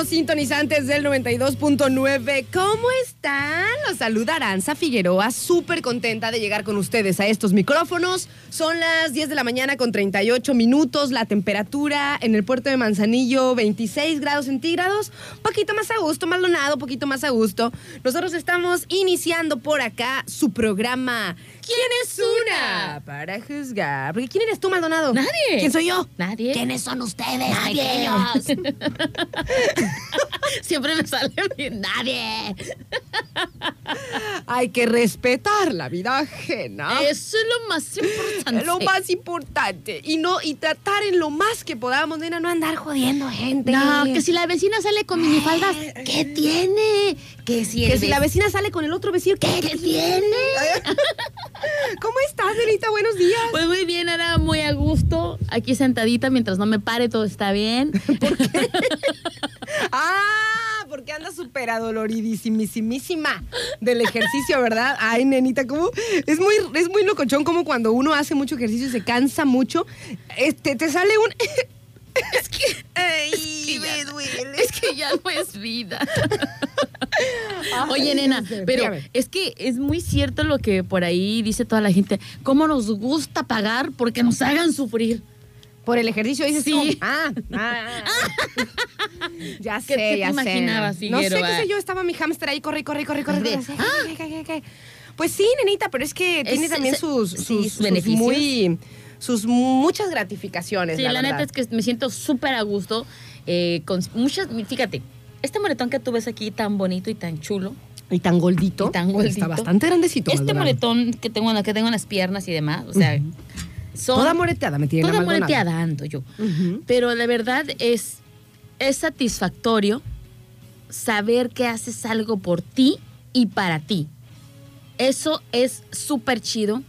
Sintonizantes del 92.9. ¿Cómo están? Los saluda Aranza Figueroa, súper contenta de llegar con ustedes a estos micrófonos. Son las 10 de la mañana con 38 minutos, la temperatura en el puerto de Manzanillo 26 grados centígrados, poquito más a gusto, Maldonado, poquito más a gusto. Nosotros estamos iniciando por acá su programa ¿Quién es una? Para juzgar. Porque ¿quién eres tú, Maldonado? Nadie. ¿Quién soy yo? Nadie. ¿Quiénes son ustedes, Nadie. Siempre me sale bien. Nadie. Hay que respetar la vida ajena. Eso es lo más importante. Lo más importante. Y no, y tratar en lo más que podamos, nena, no andar jodiendo gente. No, que si la vecina sale con minifaldas, ¿qué tiene? Que si, Que si la vec- vecina sale con el otro vecino, ¿qué, ¿Qué tiene? ¿Cómo estás, nenita? Buenos días. Pues muy bien, ahora muy a gusto, aquí sentadita mientras no me pare, todo está bien. Ah, porque anda súper adoloridísimísima del ejercicio, ¿verdad? Ay, nenita, ¿cómo? Es muy, es muy locochón como cuando uno hace mucho ejercicio y se cansa mucho, este, te sale un... Es que, Ay, ya me no- duele. es que ya no es vida. Oye, nena, pero es que es muy cierto lo que por ahí dice toda la gente. ¿Cómo nos gusta pagar porque nos hagan sufrir? Por el ejercicio dices Sí. Ah, ah, ah. ya sé, ¿Qué te ya sé. No sé qué sé yo, estaba mi hámster ahí, corre, corre, corre, corre. Pues sí, nenita, pero es que tiene Es- también es- sus, sí, sus, sus beneficios. muy sus muchas gratificaciones. Sí, la, verdad. neta es que me siento súper a gusto. eh, con muchas, fíjate, este moretón que tú ves aquí tan bonito y tan chulo. Y tan gordito. Y tan gordito. Está bastante grandecito. Este moretón que tengo, en la- que tengo en las piernas y demás, o sea, son Toda moreteada me tiene la toda Maldonado. moreteada ando yo. Pero la verdad es, es satisfactorio saber que haces algo por ti y para ti. Eso es súper chido.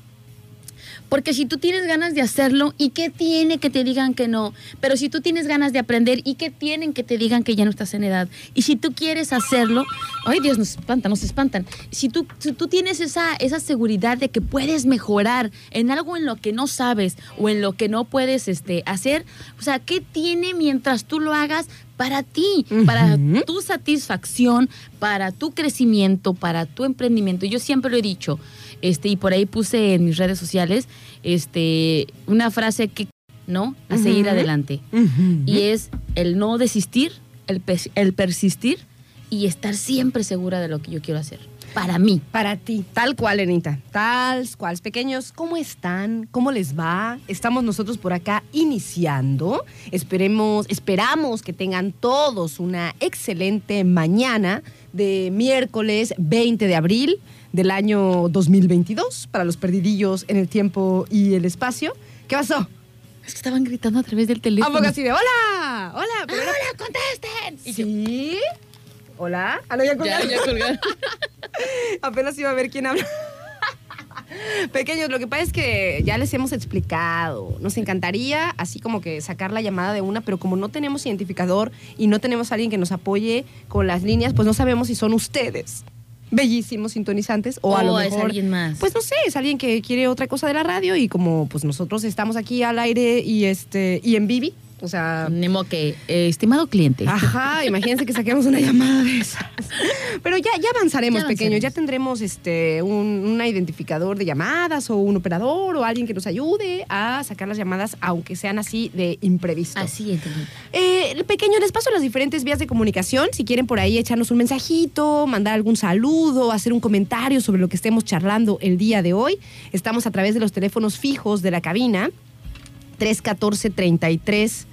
Porque si tú tienes ganas de hacerlo, ¿y qué tiene que te digan que no? Pero si tú tienes ganas de aprender, ¿y qué tienen que te digan que ya no estás en edad? Y si tú quieres hacerlo, ay Dios, nos espantan, nos espantan. Si tú, si tú tienes esa, esa seguridad de que puedes mejorar en algo en lo que no sabes o en lo que no puedes este, hacer, o sea, ¿qué tiene mientras tú lo hagas para ti, para tu satisfacción, para tu crecimiento, para tu emprendimiento? Yo siempre lo he dicho, este, y por ahí puse en mis redes sociales este, una frase que, ¿no? A seguir adelante. Y es el no desistir, el, el persistir y estar siempre segura de lo que yo quiero hacer. Para mí. Para ti, tal cual, Lenita. Tal cual. Pequeños, ¿cómo están? ¿Cómo les va? Estamos nosotros por acá iniciando. Esperemos, esperamos que tengan todos una excelente mañana de miércoles 20 de abril del año 2022 para los perdidillos en el tiempo y el espacio. ¿Qué pasó? Es que estaban gritando a través del ¿A teléfono. poco así de hola? Hola, pero era- ¡Hola, contesten! Y yo, ¿Sí? ¿Hola? Ah, no, ya ya, colgaron. ya colgaron. Apenas iba a ver quién habla. Pequeños, lo que pasa es que ya les hemos explicado. Nos encantaría así como que sacar la llamada de una, pero como no tenemos identificador y no tenemos a alguien que nos apoye con las líneas, pues no sabemos si son ustedes. bellísimos sintonizantes o a O lo es mejor alguien más. pues no sé, es alguien que quiere otra cosa de la radio y como pues nosotros estamos aquí al aire y este y en Vivi, o sea, Nemo que, eh, estimado cliente. Ajá, imagínense que saquemos una llamada de esas. Pero ya, ya avanzaremos, Ya pequeños. Ya tendremos este un, un identificador de llamadas o un operador o alguien que nos ayude a sacar las llamadas, aunque sean así de imprevisto. Así entendí. Eh, pequeño, les paso las diferentes vías de comunicación. Si quieren por ahí echarnos un mensajito, mandar algún saludo, hacer un comentario sobre lo que estemos charlando el día de hoy. Estamos a través de los teléfonos fijos de la cabina. 314 33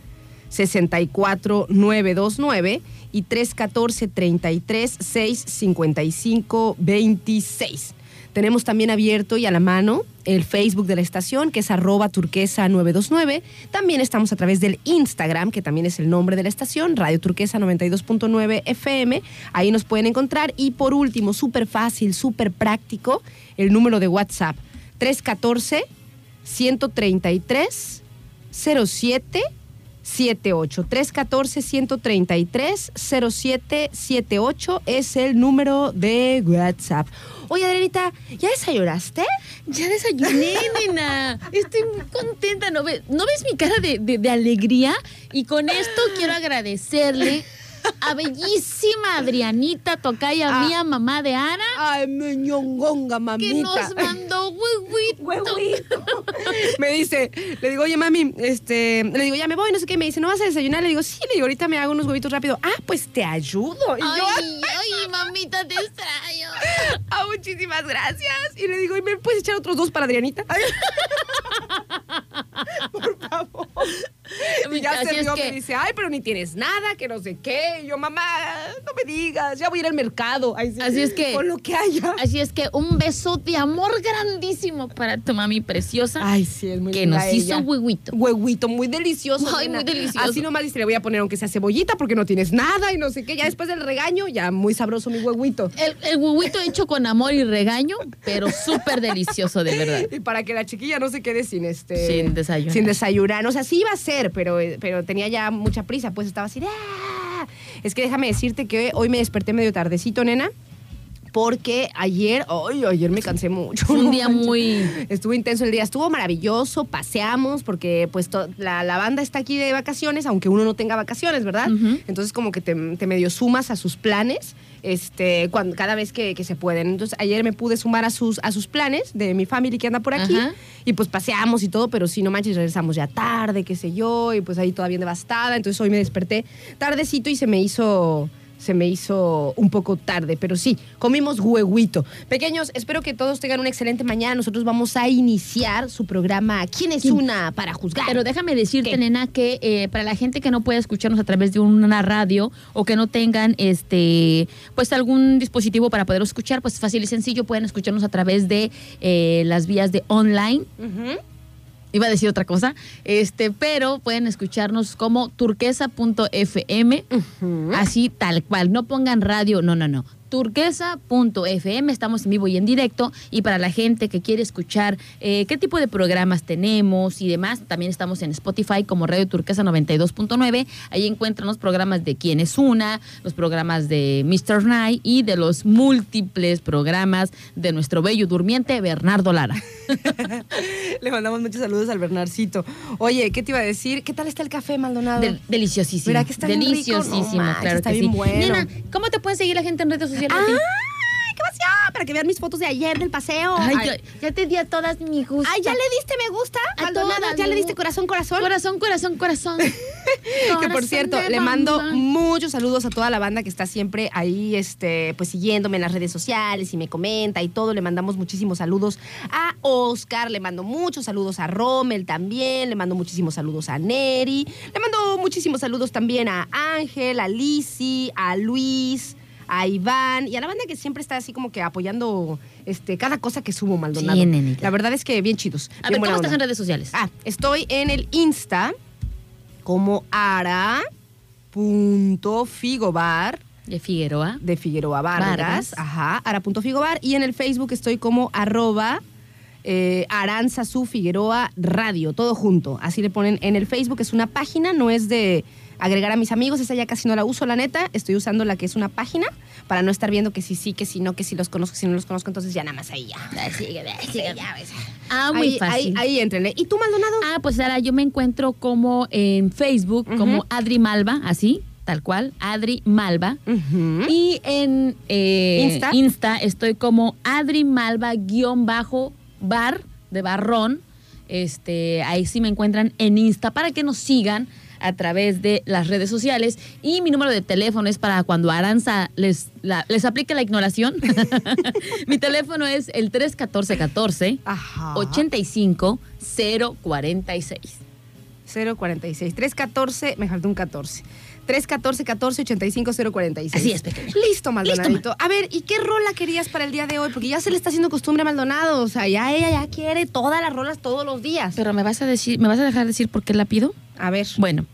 64 929 y 314 33 655 26. Tenemos también abierto y a la mano el Facebook de la estación, que es arroba turquesa 929. También estamos a través del Instagram, que también es el nombre de la estación, Radio Turquesa 92.9 FM. Ahí nos pueden encontrar. Y por último, súper fácil, súper práctico, el número de WhatsApp, 314 133 07 78 314 133 0778 es el número de WhatsApp. Oye, Adrianita, ¿ya desayunaste? Ya desayuné, nena. Estoy muy contenta. ¿No ves, ¿no ves mi cara de, de- de alegría? Y con esto quiero agradecerle a bellísima Adrianita, tocaya Ah. mía, mamá de Ana, Ay, meñongonga, que mamita. nos mandó huevito. Huevito. me dice, le digo, oye, mami, este, le digo, ya me voy, no sé qué. Me dice, ¿no vas a desayunar? Le digo, sí, le digo, ahorita me hago unos huevitos rápido. Ah, pues te ayudo. Y Ay, yo, ay, mamita, te extraño. ah, muchísimas gracias. Y le digo, ¿y me puedes echar otros dos para Adrianita? Por favor. Y ya Así se es rió, que- me dice, ay, pero ni tienes nada, que no sé qué. Y yo, mamá, no me digas, ya voy a ir al mercado. Ay, sí, Así es que- Con lo que haya. Así es que un beso de amor grandísimo para tu mami preciosa Ay, sí, es muy que nos hizo ella. huevito. Huevito, muy delicioso. Ay, nena. muy delicioso. Así nomás dice, le voy a poner aunque sea cebollita porque no tienes nada y no sé qué. Ya después del regaño, ya muy sabroso mi huevito. El, el hecho con amor y regaño, pero súper delicioso, de verdad. Y para que la chiquilla no se quede sin este... Sin desayunar. Sin desayunar. O sea, sí iba a ser, pero, pero tenía ya mucha prisa. Pues estaba así. "Ah". Es que déjame decirte que hoy me desperté medio tardecito, nena. Porque ayer, ay, ayer me cansé mucho. Fue un día muy... Estuvo intenso el día, estuvo maravilloso, paseamos, porque pues to- la, la banda está aquí de vacaciones, aunque uno no tenga vacaciones, ¿verdad? Entonces como que te, te medio sumas a sus planes este, cuando, cada vez que, que se pueden. Entonces ayer me pude sumar a sus, a sus planes de mi family que anda por aquí Ajá. y pues paseamos y todo, pero sí, no manches, regresamos ya tarde, qué sé yo, y pues ahí todavía devastada. Entonces hoy me desperté tardecito y se me hizo se me hizo un poco tarde, pero sí, comimos huehuito. Pequeños, espero que todos tengan una excelente mañana. Nosotros vamos a iniciar su programa ¿Quién es ¿Quién? una para juzgar? Pero déjame decirte, ¿Qué? nena, que eh, para la gente que no puede escucarnos a través de una radio o que no tengan este pues algún dispositivo para poder escuchar, pues fácil y sencillo, pueden escucharnos a través de eh, las vías de online. Iba a decir otra cosa, este, pero pueden escucharnos como turquesa.fm, así tal cual. No pongan radio, no, no, no. turquesa.fm, estamos en vivo y en directo. Y para la gente que quiere escuchar eh, qué tipo de programas tenemos y demás, también estamos en Spotify como Radio Turquesa 92.9. Ahí encuentran los programas de Quién es Una, los programas de Mr. Night y de los múltiples programas de nuestro bello durmiente Bernardo Lara. Le mandamos muchos saludos al Bernarcito. Oye, ¿qué te iba a decir? ¿Qué tal está el café, Maldonado? Del- deliciosísimo. ¿Verdad que está bien rico? deliciosísimo, No manches, claro está que bien sí. bueno. Nena, ¿cómo te pueden seguir la gente en redes sociales? A ti? ¡Ay, qué emoción! Para que vean mis fotos de ayer del paseo. Ay, Ay, ya, ya te di a todas mi gusto. Ay, ¿ya le diste me gusta? A Maldonado? todas, ¿Ya le diste corazón, corazón? Corazón, corazón, corazón. que por Corazón cierto, de le mando muchos saludos a toda la banda que está siempre ahí, este, pues siguiéndome en las redes sociales y me comenta y todo. Le mandamos muchísimos saludos a Oscar, le mando muchos saludos a Rommel también, le mando muchísimos saludos a Neri, le mando muchísimos saludos también a Ángel, a Lisi, a Luis. A Iván y a la banda que siempre está así como que apoyando este, cada cosa que subo, Maldonado. Sí, nenita. La verdad es que bien chidos. A bien ver, ¿cómo estás en redes sociales? Ah, estoy en el Insta como ara.figobar De Figueroa. de Figueroa Vargas. Vargas. Ajá, ara.figobar. Y en el Facebook estoy como arroba eh, Aranzazu Figueroa Radio, todo junto. Así le ponen en el Facebook. Es una página, no es de, agregar a mis amigos. Esa ya casi no la uso, la neta. Estoy usando la que es una página para no estar viendo que sí, sí, que sí, no, que sí los conozco, que sí no los conozco. Entonces ya nada más ahí ya. Ya ves. Ah, muy ahí, fácil. Ahí, ahí entrenle. ¿Y tú, Maldonado? Ah, pues ahora yo me encuentro como en Facebook, como Adri Malva, así, tal cual, Adri Malva. Y en eh, Insta. estoy como Adri Malva guion bajo bar de barrón. Este, ahí sí me encuentran en Insta para que nos sigan a través de las redes sociales. Y mi número de teléfono es para cuando Aranza les, la- les aplique la ignoración. mi teléfono es el 314-14 Ajá. 85 046. 046. 314, me faltó un 14. 314 14 85 046. Así es, pequeña. Listo, Maldonadito. a ver, ¿y qué rola querías para el día de hoy? Porque ya se le está haciendo costumbre a Maldonado. O sea, ya ella ya quiere todas las rolas todos los días. Pero me vas a decir, ¿me vas a dejar decir por qué la pido? A ver. Bueno,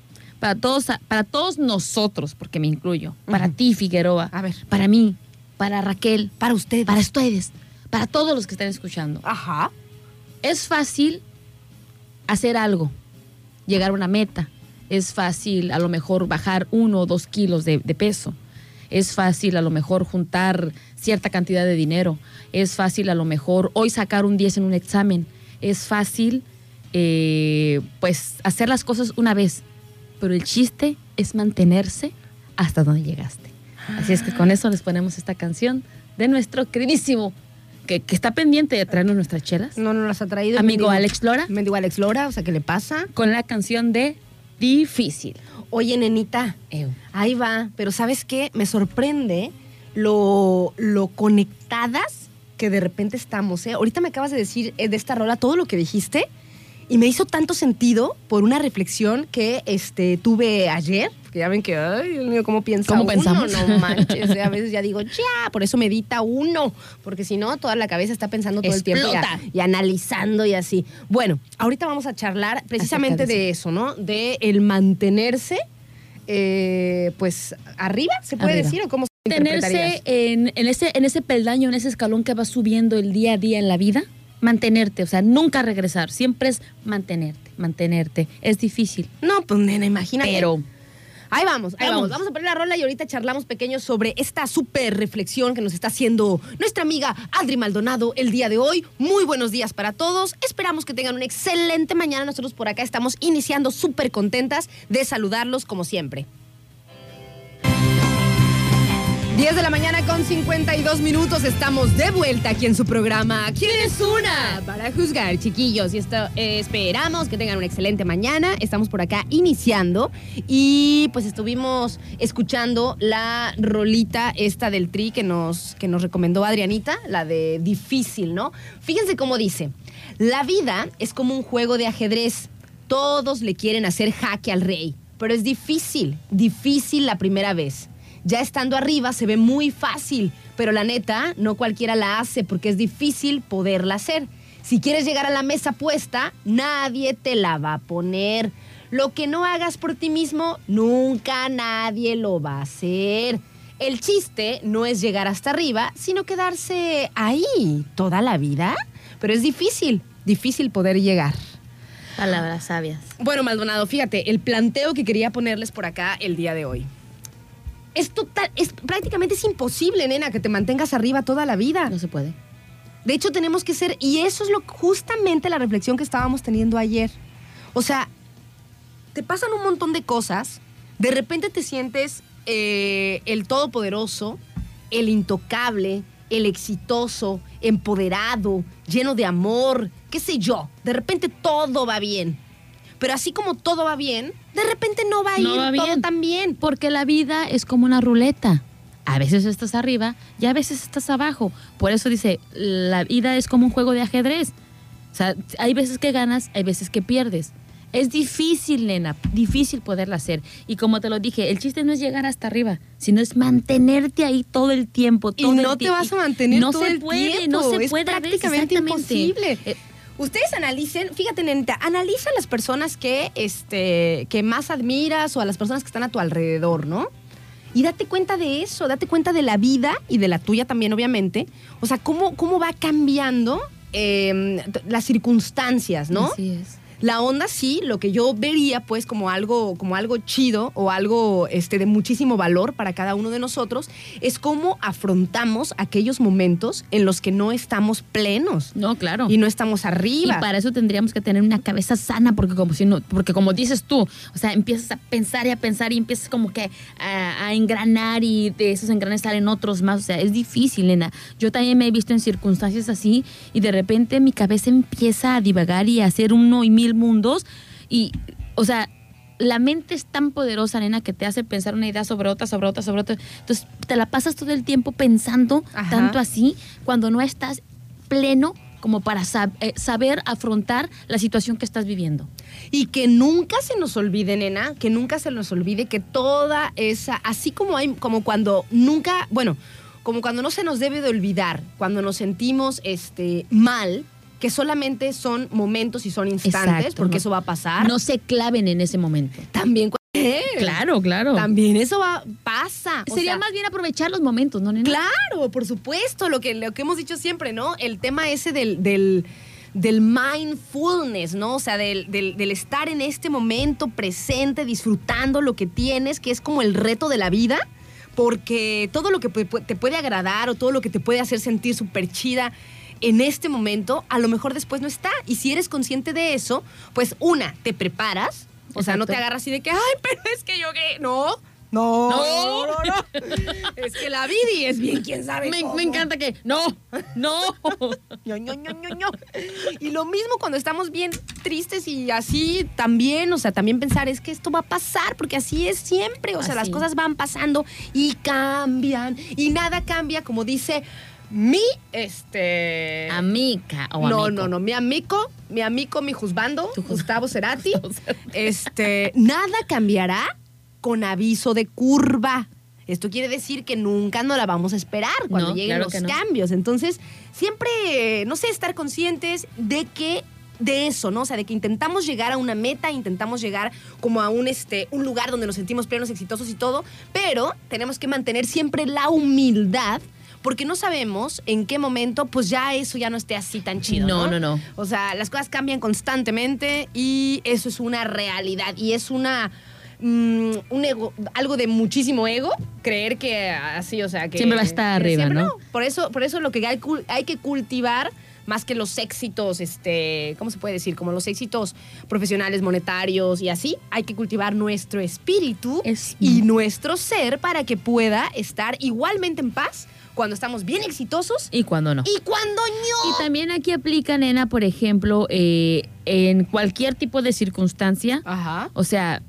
para todos, para todos nosotros, porque me incluyo, para ti, Figueroa, A ver. para mí, para Raquel, Para usted. para ustedes, para todos los que están escuchando. Ajá. Es fácil hacer algo, llegar a una meta. Es fácil a lo mejor bajar uno o dos kilos de, de peso. Es fácil a lo mejor juntar cierta cantidad de dinero. Es fácil a lo mejor hoy sacar un 10 en un examen. Es fácil eh, pues hacer las cosas una vez. Pero el chiste es mantenerse hasta donde llegaste. Así es que con eso les ponemos esta canción de nuestro queridísimo, que, que está pendiente de traernos nuestras chelas. No nos las ha traído. Amigo mendigo- Alex Lora. Mendigo Alex Lora, o sea, ¿qué le pasa? con la canción de Difícil. Oye, nenita, ahí va. Pero ¿sabes qué? Me sorprende lo, lo conectadas que de repente estamos, ¿eh? Ahorita me acabas de decir eh, de esta rola todo lo que dijiste y me hizo tanto sentido por una reflexión que este, tuve ayer. Porque ya ven que, ay, Dios mío, ¿cómo piensa ¿Cómo uno? pensamos? No manches. A veces ya digo, ya, por eso medita uno. Porque si no, toda la cabeza está pensando todo el tiempo y, y analizando y así. Bueno, ahorita vamos a charlar precisamente de de eso, ¿no? De el mantenerse, eh, pues, arriba, ¿se puede Arriba. decir? ¿O cómo se Tenerse interpretarías? en, en ese, en ese peldaño, en ese escalón que vas subiendo el día a día en la vida, mantenerte, o sea, nunca regresar, siempre es mantenerte, mantenerte. Es difícil, No, pues, nena, imagínate. pero Ahí vamos, ahí vamos. Vamos. Vamos a poner la rola y ahorita charlamos pequeños sobre esta súper reflexión que nos está haciendo nuestra amiga Adri Maldonado el día de hoy. Muy buenos días para todos. Esperamos que tengan una excelente mañana. Nosotros por acá estamos iniciando súper contentas de saludarlos como siempre. 10 de la mañana con 52 minutos. Estamos de vuelta aquí en su programa. ¿Quién es una? Para juzgar, chiquillos. Y esto, eh, esperamos que tengan una excelente mañana. Estamos por acá iniciando. Y pues estuvimos escuchando la rolita esta del tri que nos, que nos recomendó Adrianita, la de difícil, ¿no? Fíjense cómo dice. La vida es como un juego de ajedrez. Todos le quieren hacer jaque al rey. Pero es difícil, difícil la primera vez. Ya estando arriba se ve muy fácil, pero la neta, no cualquiera la hace porque es difícil poderla hacer. Si quieres llegar a la mesa puesta, nadie te la va a poner. Lo que no hagas por ti mismo, nunca nadie lo va a hacer. El chiste no es llegar hasta arriba, sino quedarse ahí toda la vida. Pero es difícil, difícil poder llegar. palabras sabias. Bueno, Maldonado, fíjate, el planteo que quería ponerles por acá el día de hoy. Es total, es prácticamente es imposible, nena, que te mantengas arriba toda la vida. No se puede. De hecho, tenemos que ser, y eso es lo justamente la reflexión que estábamos teniendo ayer. O sea, te pasan un montón de cosas, de repente te sientes eh, el todopoderoso, el intocable, el exitoso, empoderado, lleno de amor, qué sé yo. De repente todo va bien. Pero así como todo va bien, de repente no va a No ir va todo tan bien. Porque la vida es como una ruleta. A veces estás arriba y a veces estás abajo. Por eso dice, la vida es como un juego de ajedrez. O sea, hay veces que ganas, hay veces que pierdes. Es difícil, nena, difícil poderla hacer. Y como te lo dije, el chiste no es llegar hasta arriba, sino es mantenerte ahí todo el tiempo. Y el no te vas a mantener no todo se el puede, tiempo. No se es puede. a veces, prácticamente exactamente. imposible. Eh, Ustedes analicen, fíjate, nenita, analiza a las personas que, este, que más admiras o a las personas que están a tu alrededor, ¿no? Y date cuenta de eso, date cuenta de la vida y de la tuya también, obviamente. O sea, cómo, cómo va cambiando t- las circunstancias, ¿no? Así es. La onda sí, lo que yo vería pues como algo, como algo chido o algo este, de muchísimo valor para cada uno de nosotros es cómo afrontamos aquellos momentos en los que no estamos plenos No, claro. y no estamos Y arriba. para eso tendríamos que tener una cabeza sana, porque como si no, porque como dices tú, o sea, empiezas a pensar y a pensar y empiezas como que a, a engranar y de esos engranes salen otros más. O sea, es difícil, nena. Yo también me he visto en circunstancias así y de repente mi cabeza empieza a divagar y a hacer uno y mil mundos. Y, o sea, la mente es tan poderosa, nena, que te hace pensar una idea sobre otra, sobre otra, sobre otra. Entonces, te la pasas todo el tiempo pensando Ajá. tanto así cuando no estás pleno como para sab- eh, saber afrontar la situación que estás viviendo. Y que nunca se nos olvide, nena, que nunca se nos olvide que toda esa, así como hay, como cuando nunca, bueno, como cuando no se nos debe de olvidar, cuando nos sentimos este, mal, que solamente son momentos y son instantes, Exacto, porque no- eso va a pasar. No se claven en ese momento. También, ¿Eh? Claro, claro. También eso va, pasa. O Sería sea, más bien aprovechar los momentos, ¿no, nena? Claro, por supuesto, lo que, lo que hemos dicho siempre, ¿no? El tema ese del, del, del mindfulness, ¿no? O sea, del, del- del estar en este momento presente, disfrutando lo que tienes, que es como el reto de la vida, porque todo lo que te puede agradar o todo lo que te puede hacer sentir súper chida en este momento, a lo mejor después no está. Y si eres consciente de eso, pues una, te preparas. O sea, no te agarras así de que, ay, pero es que yo qué. No, no, no, no, no. Es que la Vidi es bien, quién sabe. Me, cómo. me encanta que. No, no. Y lo mismo cuando estamos bien tristes y así también, o sea, también pensar es que esto va a pasar, porque así es siempre, o sea, las cosas van pasando y cambian y nada cambia, como dice mi, este... Amica o no, no, no, mi amigo, mi amigo, mi juzbando, Gustavo Cerati, este, nada cambiará con aviso de curva. Esto quiere decir que nunca nos la vamos a esperar cuando No, lleguen claro los no. cambios. Entonces, siempre, no sé, estar conscientes de que de eso, ¿no? O sea, de que intentamos llegar a una meta, intentamos llegar como a un, este, un lugar donde nos sentimos plenos, exitosos y todo, pero tenemos que mantener siempre la humildad porque no sabemos en qué momento, pues ya eso ya no esté así tan chido. No, No, no, no. O sea, las cosas cambian constantemente y eso es una realidad y es una mm, un ego, algo de muchísimo ego, creer que así, o sea, que Siempre va a estar arriba, siempre ¿no? Por eso, por eso lo que hay, hay que cultivar más que los éxitos, este, ¿cómo se puede decir? Como los éxitos profesionales, monetarios y así, hay que cultivar nuestro espíritu Es- y nuestro ser para que pueda estar igualmente en paz cuando estamos bien exitosos Y cuando no. y cuando Y no. también aquí aplica, nena, por ejemplo, eh, en cualquier tipo de circunstancia. Ajá. O sea,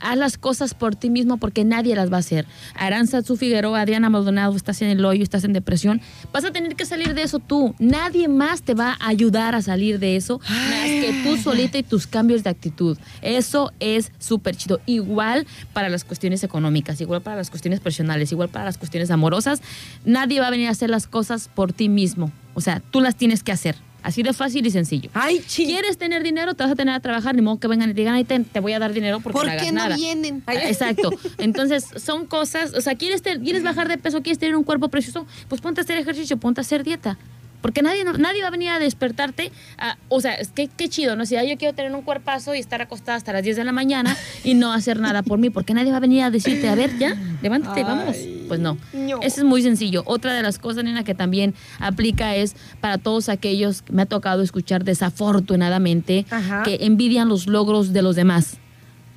haz las cosas por ti mismo porque nadie las va a hacer. Aranza Su Figueroa, Adriana Maldonado, estás en el hoyo, estás en depresión. Vas a tener que salir de eso tú. Nadie más te va a ayudar a salir de eso más que tú solita y tus cambios de actitud. Eso es súper chido. Igual para las cuestiones económicas, igual para las cuestiones personales, igual para las cuestiones amorosas. Nadie va a venir a hacer las cosas por ti mismo. O sea, tú las tienes que hacer. Así de fácil y sencillo. Ay, ching. ¿Quieres tener dinero? Te vas a tener a trabajar, ni modo que vengan y digan, ay, ten, te voy a dar dinero porque ¿Por no qué no nada. vienen? Ay. Exacto. Entonces, son cosas, o sea, ¿quieres, te- ¿quieres bajar de peso? ¿Quieres tener un cuerpo precioso? Pues ponte a hacer ejercicio, ponte a hacer dieta. Porque nadie, nadie va a venir a despertarte. a- o sea, es que qué chido, ¿no? Si yo quiero tener un cuerpazo y estar acostada hasta las 10 de la mañana y no hacer nada por mí, porque nadie va a venir a decirte, a ver, ya, levántate, vamos. Pues no. no. Eso es muy sencillo. Otra de las cosas, nena, que también aplica es para todos aquellos que me ha tocado escuchar desafortunadamente Ajá. que envidian los logros de los demás,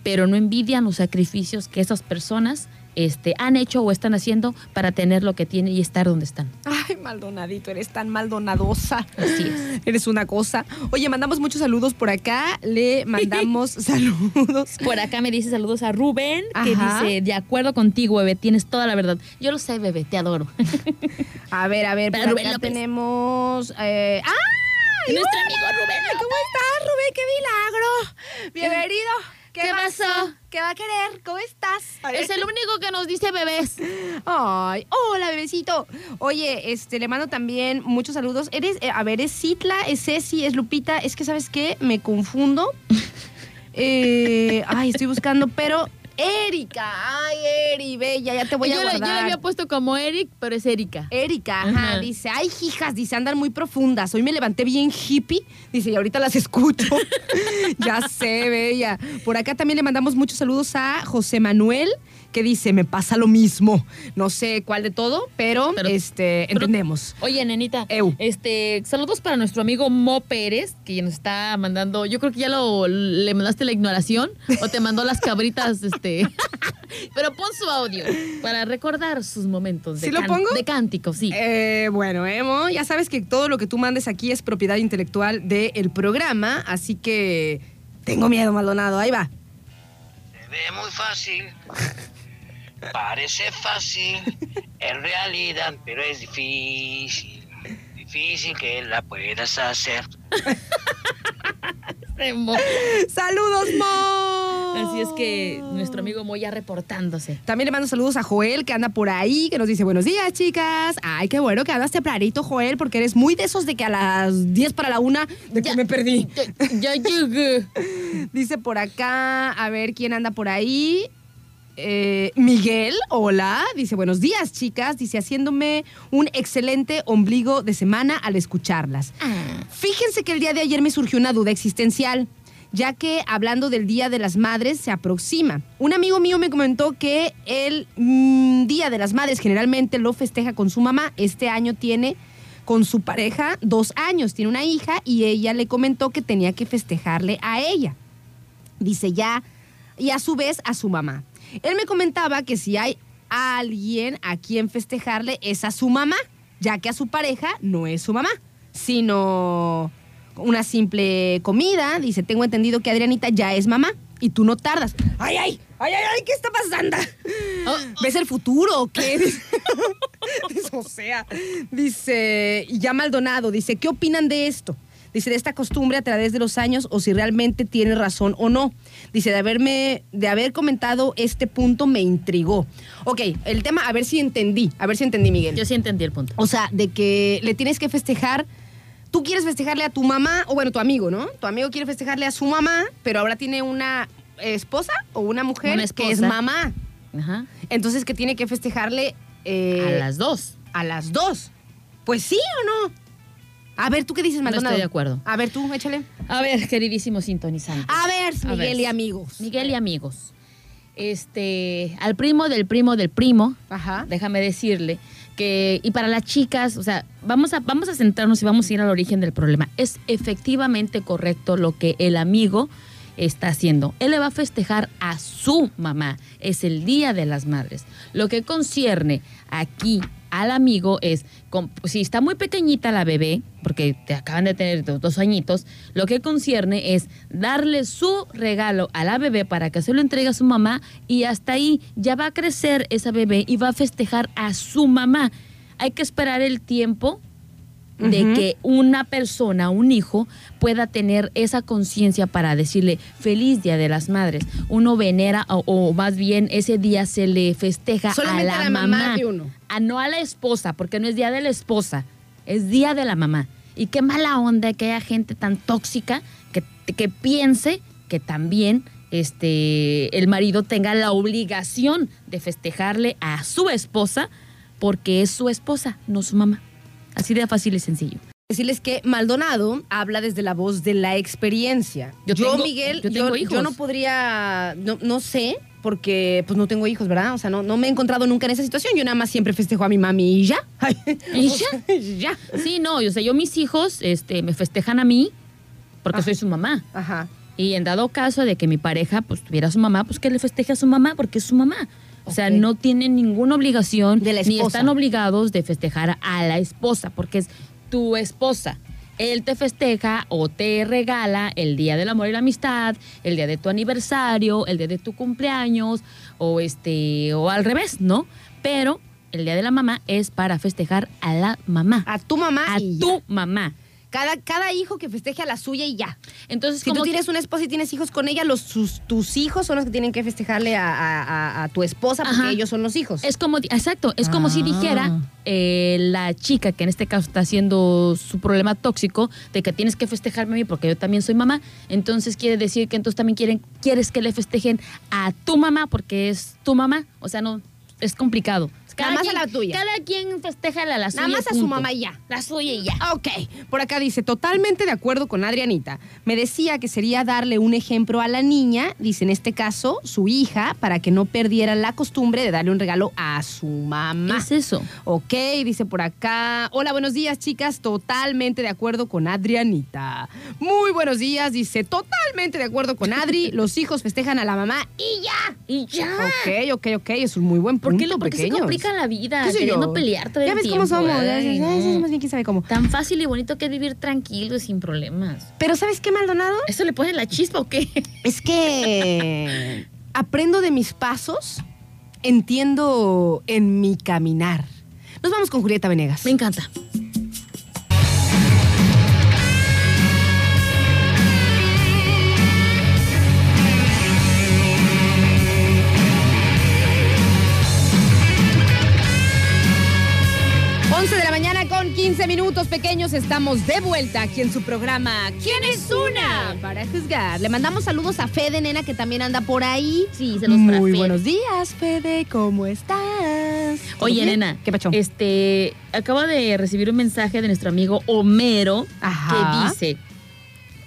pero no envidian los sacrificios que esas personas este, han hecho o están haciendo para tener lo que tienen y estar donde están. Ay, Maldonadito, eres tan maldonadosa. Así es. Eres una cosa. Oye, mandamos muchos saludos por acá. Le mandamos saludos. Por acá me dice saludos a Rubén, que dice, de acuerdo contigo, bebé, tienes toda la verdad. Yo lo sé, bebé, te adoro. A ver, a ver, por Para Rubén acá tenemos. Eh, ¡Ah! Nuestro amigo Rubén. ¿Cómo estás, Rubén? ¡Qué milagro! Bienvenido. ¿Qué, ¿Qué pasó? pasó? ¿Qué va a querer? ¿Cómo estás? Es el único que nos dice bebés. Ay, hola, bebecito. Oye, este, le mando también muchos saludos. Eres, eh, a ver, es Citla, es Ceci, es Lupita. Es que, ¿sabes qué? Me confundo. Eh, ay, estoy buscando, pero Erika. Ay, Eri, bella, ya te voy yo, a le, yo guardar. le había puesto como Eric, pero es Erika. Erika, ajá, Ajá. dice, ay, hijas, dice, andan muy profundas. Hoy me levanté bien hippie, dice, y ahorita las escucho. ya sé, bella. Por acá también le mandamos muchos saludos a José Manuel, que dice, me pasa lo mismo. No sé cuál de todo, pero, Pero- este, pero- entendemos. Oye, nenita, Eu. este, saludos para nuestro amigo Mo Pérez, que nos está mandando, yo creo que ya lo le mandaste la ignoración o te mandó las cabritas, este. Pero pon su audio para recordar sus momentos de, ¿Sí lo pongo? de cántico, sí. Eh, bueno, Emo, ya sabes que todo lo que tú mandes aquí es propiedad intelectual del programa, así que tengo miedo, Maldonado. Ahí va. Se ve muy fácil, parece fácil, en realidad, pero es difícil. Difícil que la puedas hacer. ¡Saludos, Mo! Así es que nuestro amigo Mo ya reportándose. También le mando saludos a Joel, que anda por ahí, que nos dice, buenos días, chicas. Ay, qué bueno que andas tempranito, Joel, porque eres muy de esos de que a las 10 para la una de que me perdí. Ya, ya llegué. Dice por acá, a ver quién anda por ahí. Eh, Miguel, hola. Dice, buenos días, chicas. Dice, haciéndome un excelente ombligo de semana al escucharlas. Ah. Fíjense que el día de ayer me surgió una duda existencial, ya que hablando del Día de las Madres se aproxima. Un amigo mío me comentó que el mm, Día de las Madres generalmente lo festeja con su mamá. Este año tiene con su pareja dos años, tiene una hija y ella le comentó que tenía que festejarle a ella. Dice ya, y a su vez a su mamá. Él me comentaba que si hay alguien a quien festejarle es a su mamá, ya que a su pareja no es su mamá, sino una simple comida. Dice, tengo entendido que Adrianita ya es mamá y tú no tardas. ¡Ay, ay! ¡Ay, ay, ay! ¿Qué está pasando? ¿Ves el futuro o qué? O sea, dice, ya Maldonado, dice, ¿qué opinan de esto? Dice, de esta costumbre a través de los años o si realmente tiene razón o no. Dice, de haberme, de haber comentado este punto me intrigó. Ok, el tema, a ver si entendí, a ver si entendí, Miguel. Yo sí entendí el punto. O sea, de que le tienes que festejar. Tú quieres festejarle a tu mamá, o bueno, tu amigo, ¿no? Tu amigo quiere festejarle a su mamá, pero ahora tiene una esposa o una mujer Una que es mamá. Ajá. Entonces, que tiene que festejarle eh, A las dos. a las dos. Pues sí o no. A ver, ¿tú qué dices, No Maldonado? estoy de acuerdo. A ver, tú, échale. A ver, queridísimos sintonizantes. A ver, A Miguel ver. y amigos. Miguel y amigos. Este, al primo del primo del primo, Ajá. déjame decirle que, y para las chicas, o sea, vamos a, vamos a centrarnos y vamos a ir al origen del problema. Es efectivamente correcto lo que el amigo está haciendo. Él le va a festejar a su mamá. Es el Día de las Madres. Lo que concierne aquí al amigo es, si está muy pequeñita la bebé, porque te acaban de tener dos añitos, lo que concierne es darle su regalo a la bebé para que se lo entregue a su mamá y hasta ahí ya va a crecer esa bebé y va a festejar a su mamá. Hay que esperar el tiempo de que una persona, un hijo, pueda tener esa conciencia para decirle feliz Día de las Madres. Uno venera o, o más bien ese día se le festeja Solamente a la, a la mamá de uno. a no a la esposa, porque no es Día de la esposa, es Día de la mamá. Y qué mala onda que haya gente tan tóxica que, que piense que también este, el marido tenga la obligación de festejarle a su esposa porque es su esposa, no su mamá. Así de fácil y sencillo. Decirles que Maldonado habla desde la voz de la experiencia. Yo tengo- Miguel, yo yo, tengo hijos. yo no podría, no, no sé, porque pues no tengo hijos, ¿verdad? O sea, no, no me he encontrado nunca en esa situación. Yo nada más siempre festejo a mi mami y ya. ¿Y sea, ya. Sí, no, yo sé, yo mis hijos este, me festejan a mí porque Ah. soy su mamá. Ajá. Y en dado caso de que mi pareja pues tuviera a su mamá, pues que le festeje a su mamá porque es su mamá. O sea, no tienen ninguna obligación De la ni están obligados de festejar a la esposa porque es tu esposa. Él te festeja o te regala el día del amor y la amistad, el día de tu aniversario, el día de tu cumpleaños o este o al revés, ¿no? Pero el día de la mamá es para festejar a la mamá, A tu mamá a tu ya. mamá. Cada, cada hijo que festeje a la suya y ya. Entonces, Si tú que- tienes una esposa y tienes hijos con ella, los, sus- tus hijos son los que tienen que festejarle a, a- a- a tu esposa porque Ajá. ellos son los hijos. Es como, exacto, es como si Ah. dijera eh, la chica que en este caso está haciendo su problema tóxico de que tienes que festejarme a mí porque yo también soy mamá. Entonces quiere decir que entonces también quieren, quieres que le festejen a tu mamá porque es tu mamá. O sea, no, es complicado. Nada más a la tuya. Cada quien festeja a la suya. Nada más a su mamá y ya. La suya y ya. Ok, por acá dice, totalmente de acuerdo con Adrianita. Me decía que sería darle un ejemplo a la niña, dice en este caso, su hija, para que no perdiera la costumbre de darle un regalo a su mamá. Es eso. Ok, dice por acá. Hola, buenos días, chicas. Totalmente de acuerdo con Adrianita. Muy buenos días, dice. Totalmente de acuerdo con Adri. Los hijos festejan a la mamá y ya. Y ya. Ok, ok, ok. Es un muy buen ¿Por punto, qué, por qué se pequeños. La vida ¿Qué sé queriendo yo? pelear todo Ya el ves tiempo? cómo somos. Ay, no. más bien quién sabe cómo. Tan fácil y bonito que es vivir tranquilo y sin problemas. Pero ¿sabes qué, Maldonado? ¿Eso le pone la chispa o qué? Es que aprendo de mis pasos, entiendo en mi caminar. Nos vamos con Julieta Venegas. Me encanta. 15 minutos pequeños. Estamos de vuelta aquí en su programa ¿Quién es una? Para juzgar. Le mandamos saludos a Fede, nena, que también anda por ahí. Sí, se los Muy Fede. buenos días, Fede. ¿Cómo estás? ¿Todo Oye, bien? nena. ¿Qué pacho? Este, acabo de recibir un mensaje de nuestro amigo Homero Ajá. que dice: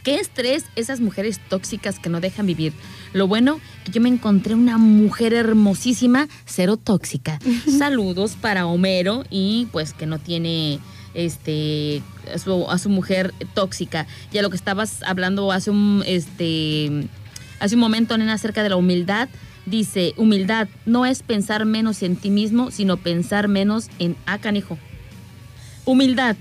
Qué estrés esas mujeres tóxicas que no dejan vivir. Lo bueno que yo me encontré una mujer hermosísima, cero tóxica. Saludos para Homero y pues que no tiene este a su, mujer tóxica. Ya lo que estabas hablando hace un este hace un momento, nena, acerca de la humildad. Dice, humildad no es pensar menos en ti mismo, sino pensar menos en ah, canijo. Humildad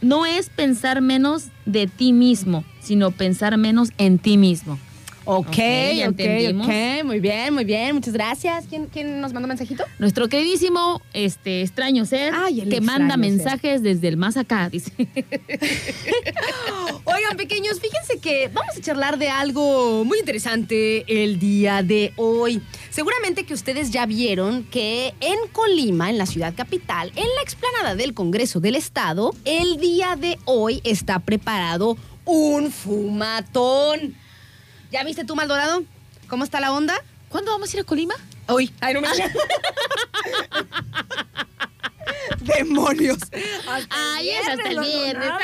no es pensar menos de ti mismo, sino pensar menos en ti mismo. Ok, Ok, ya ok, entendimos. ok. Muy bien, muy bien. Muchas gracias. ¿Quién, quién nos mandó mensajito? Nuestro queridísimo este extraño ser Ay, que manda ser. mensajes desde el más acá, dice. Oigan, pequeños, fíjense que vamos a charlar de algo muy interesante el día de hoy. Seguramente que ustedes ya vieron que en Colima, en la ciudad capital, en la explanada del Congreso del Estado, el día de hoy está preparado un fumatón. ¿Ya viste tú, Maldorado? ¿Cómo está la onda? ¿Cuándo vamos a ir a Colima? Hoy. Ay, no me ¡Demonios! Ay, es hasta el viernes. donados,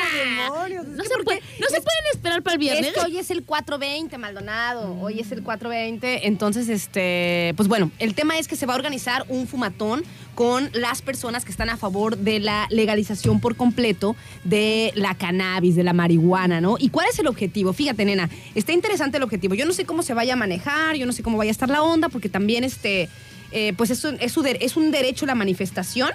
Ah, No, se, no se pueden esperar para el viernes. Es que hoy es el 420, Maldonado. Hoy es el 420. Entonces, este, pues bueno, el tema es que se va a organizar un fumatón con las personas que están a favor de la legalización por completo de la cannabis, de la marihuana, ¿no? ¿Y cuál es el objetivo? Fíjate, nena, está interesante el objetivo. Yo no sé cómo se vaya a manejar, yo no sé cómo vaya a estar la onda, porque también, este, eh, pues es un, es un derecho la manifestación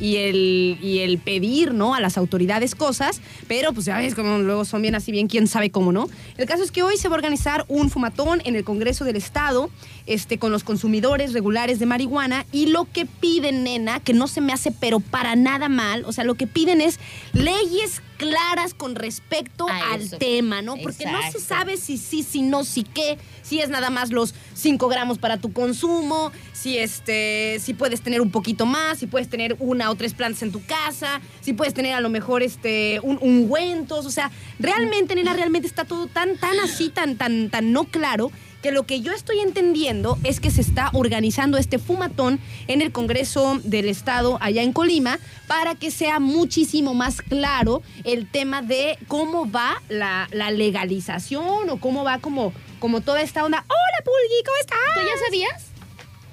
y el, y el pedir, ¿no? A las autoridades cosas, pero pues ya ves como luego son bien así, bien quién sabe cómo, ¿no? El caso es que hoy se va a organizar un fumatón en el Congreso del Estado, este, con los consumidores regulares de marihuana, y lo que piden, nena, que no se me hace pero para nada mal, o sea, lo que piden es leyes claras con respecto A al eso. tema, ¿no? Porque no se sabe si sí, si no, si qué, si es nada más los 5 gramos para tu consumo, si este, si puedes tener un poquito más, si puedes tener una o tres plantas en tu casa, si puedes tener a lo mejor este, un ungüentos, o sea, realmente, nena, realmente está todo tan, tan así, tan, tan, tan no claro que lo que yo estoy entendiendo es que se está organizando este fumatón en el Congreso del Estado allá en Colima para que sea muchísimo más claro el tema de cómo va la, la legalización o cómo va como, como toda esta onda. Hola, Pulgui, ¿cómo estás? ¿Tú ya sabías?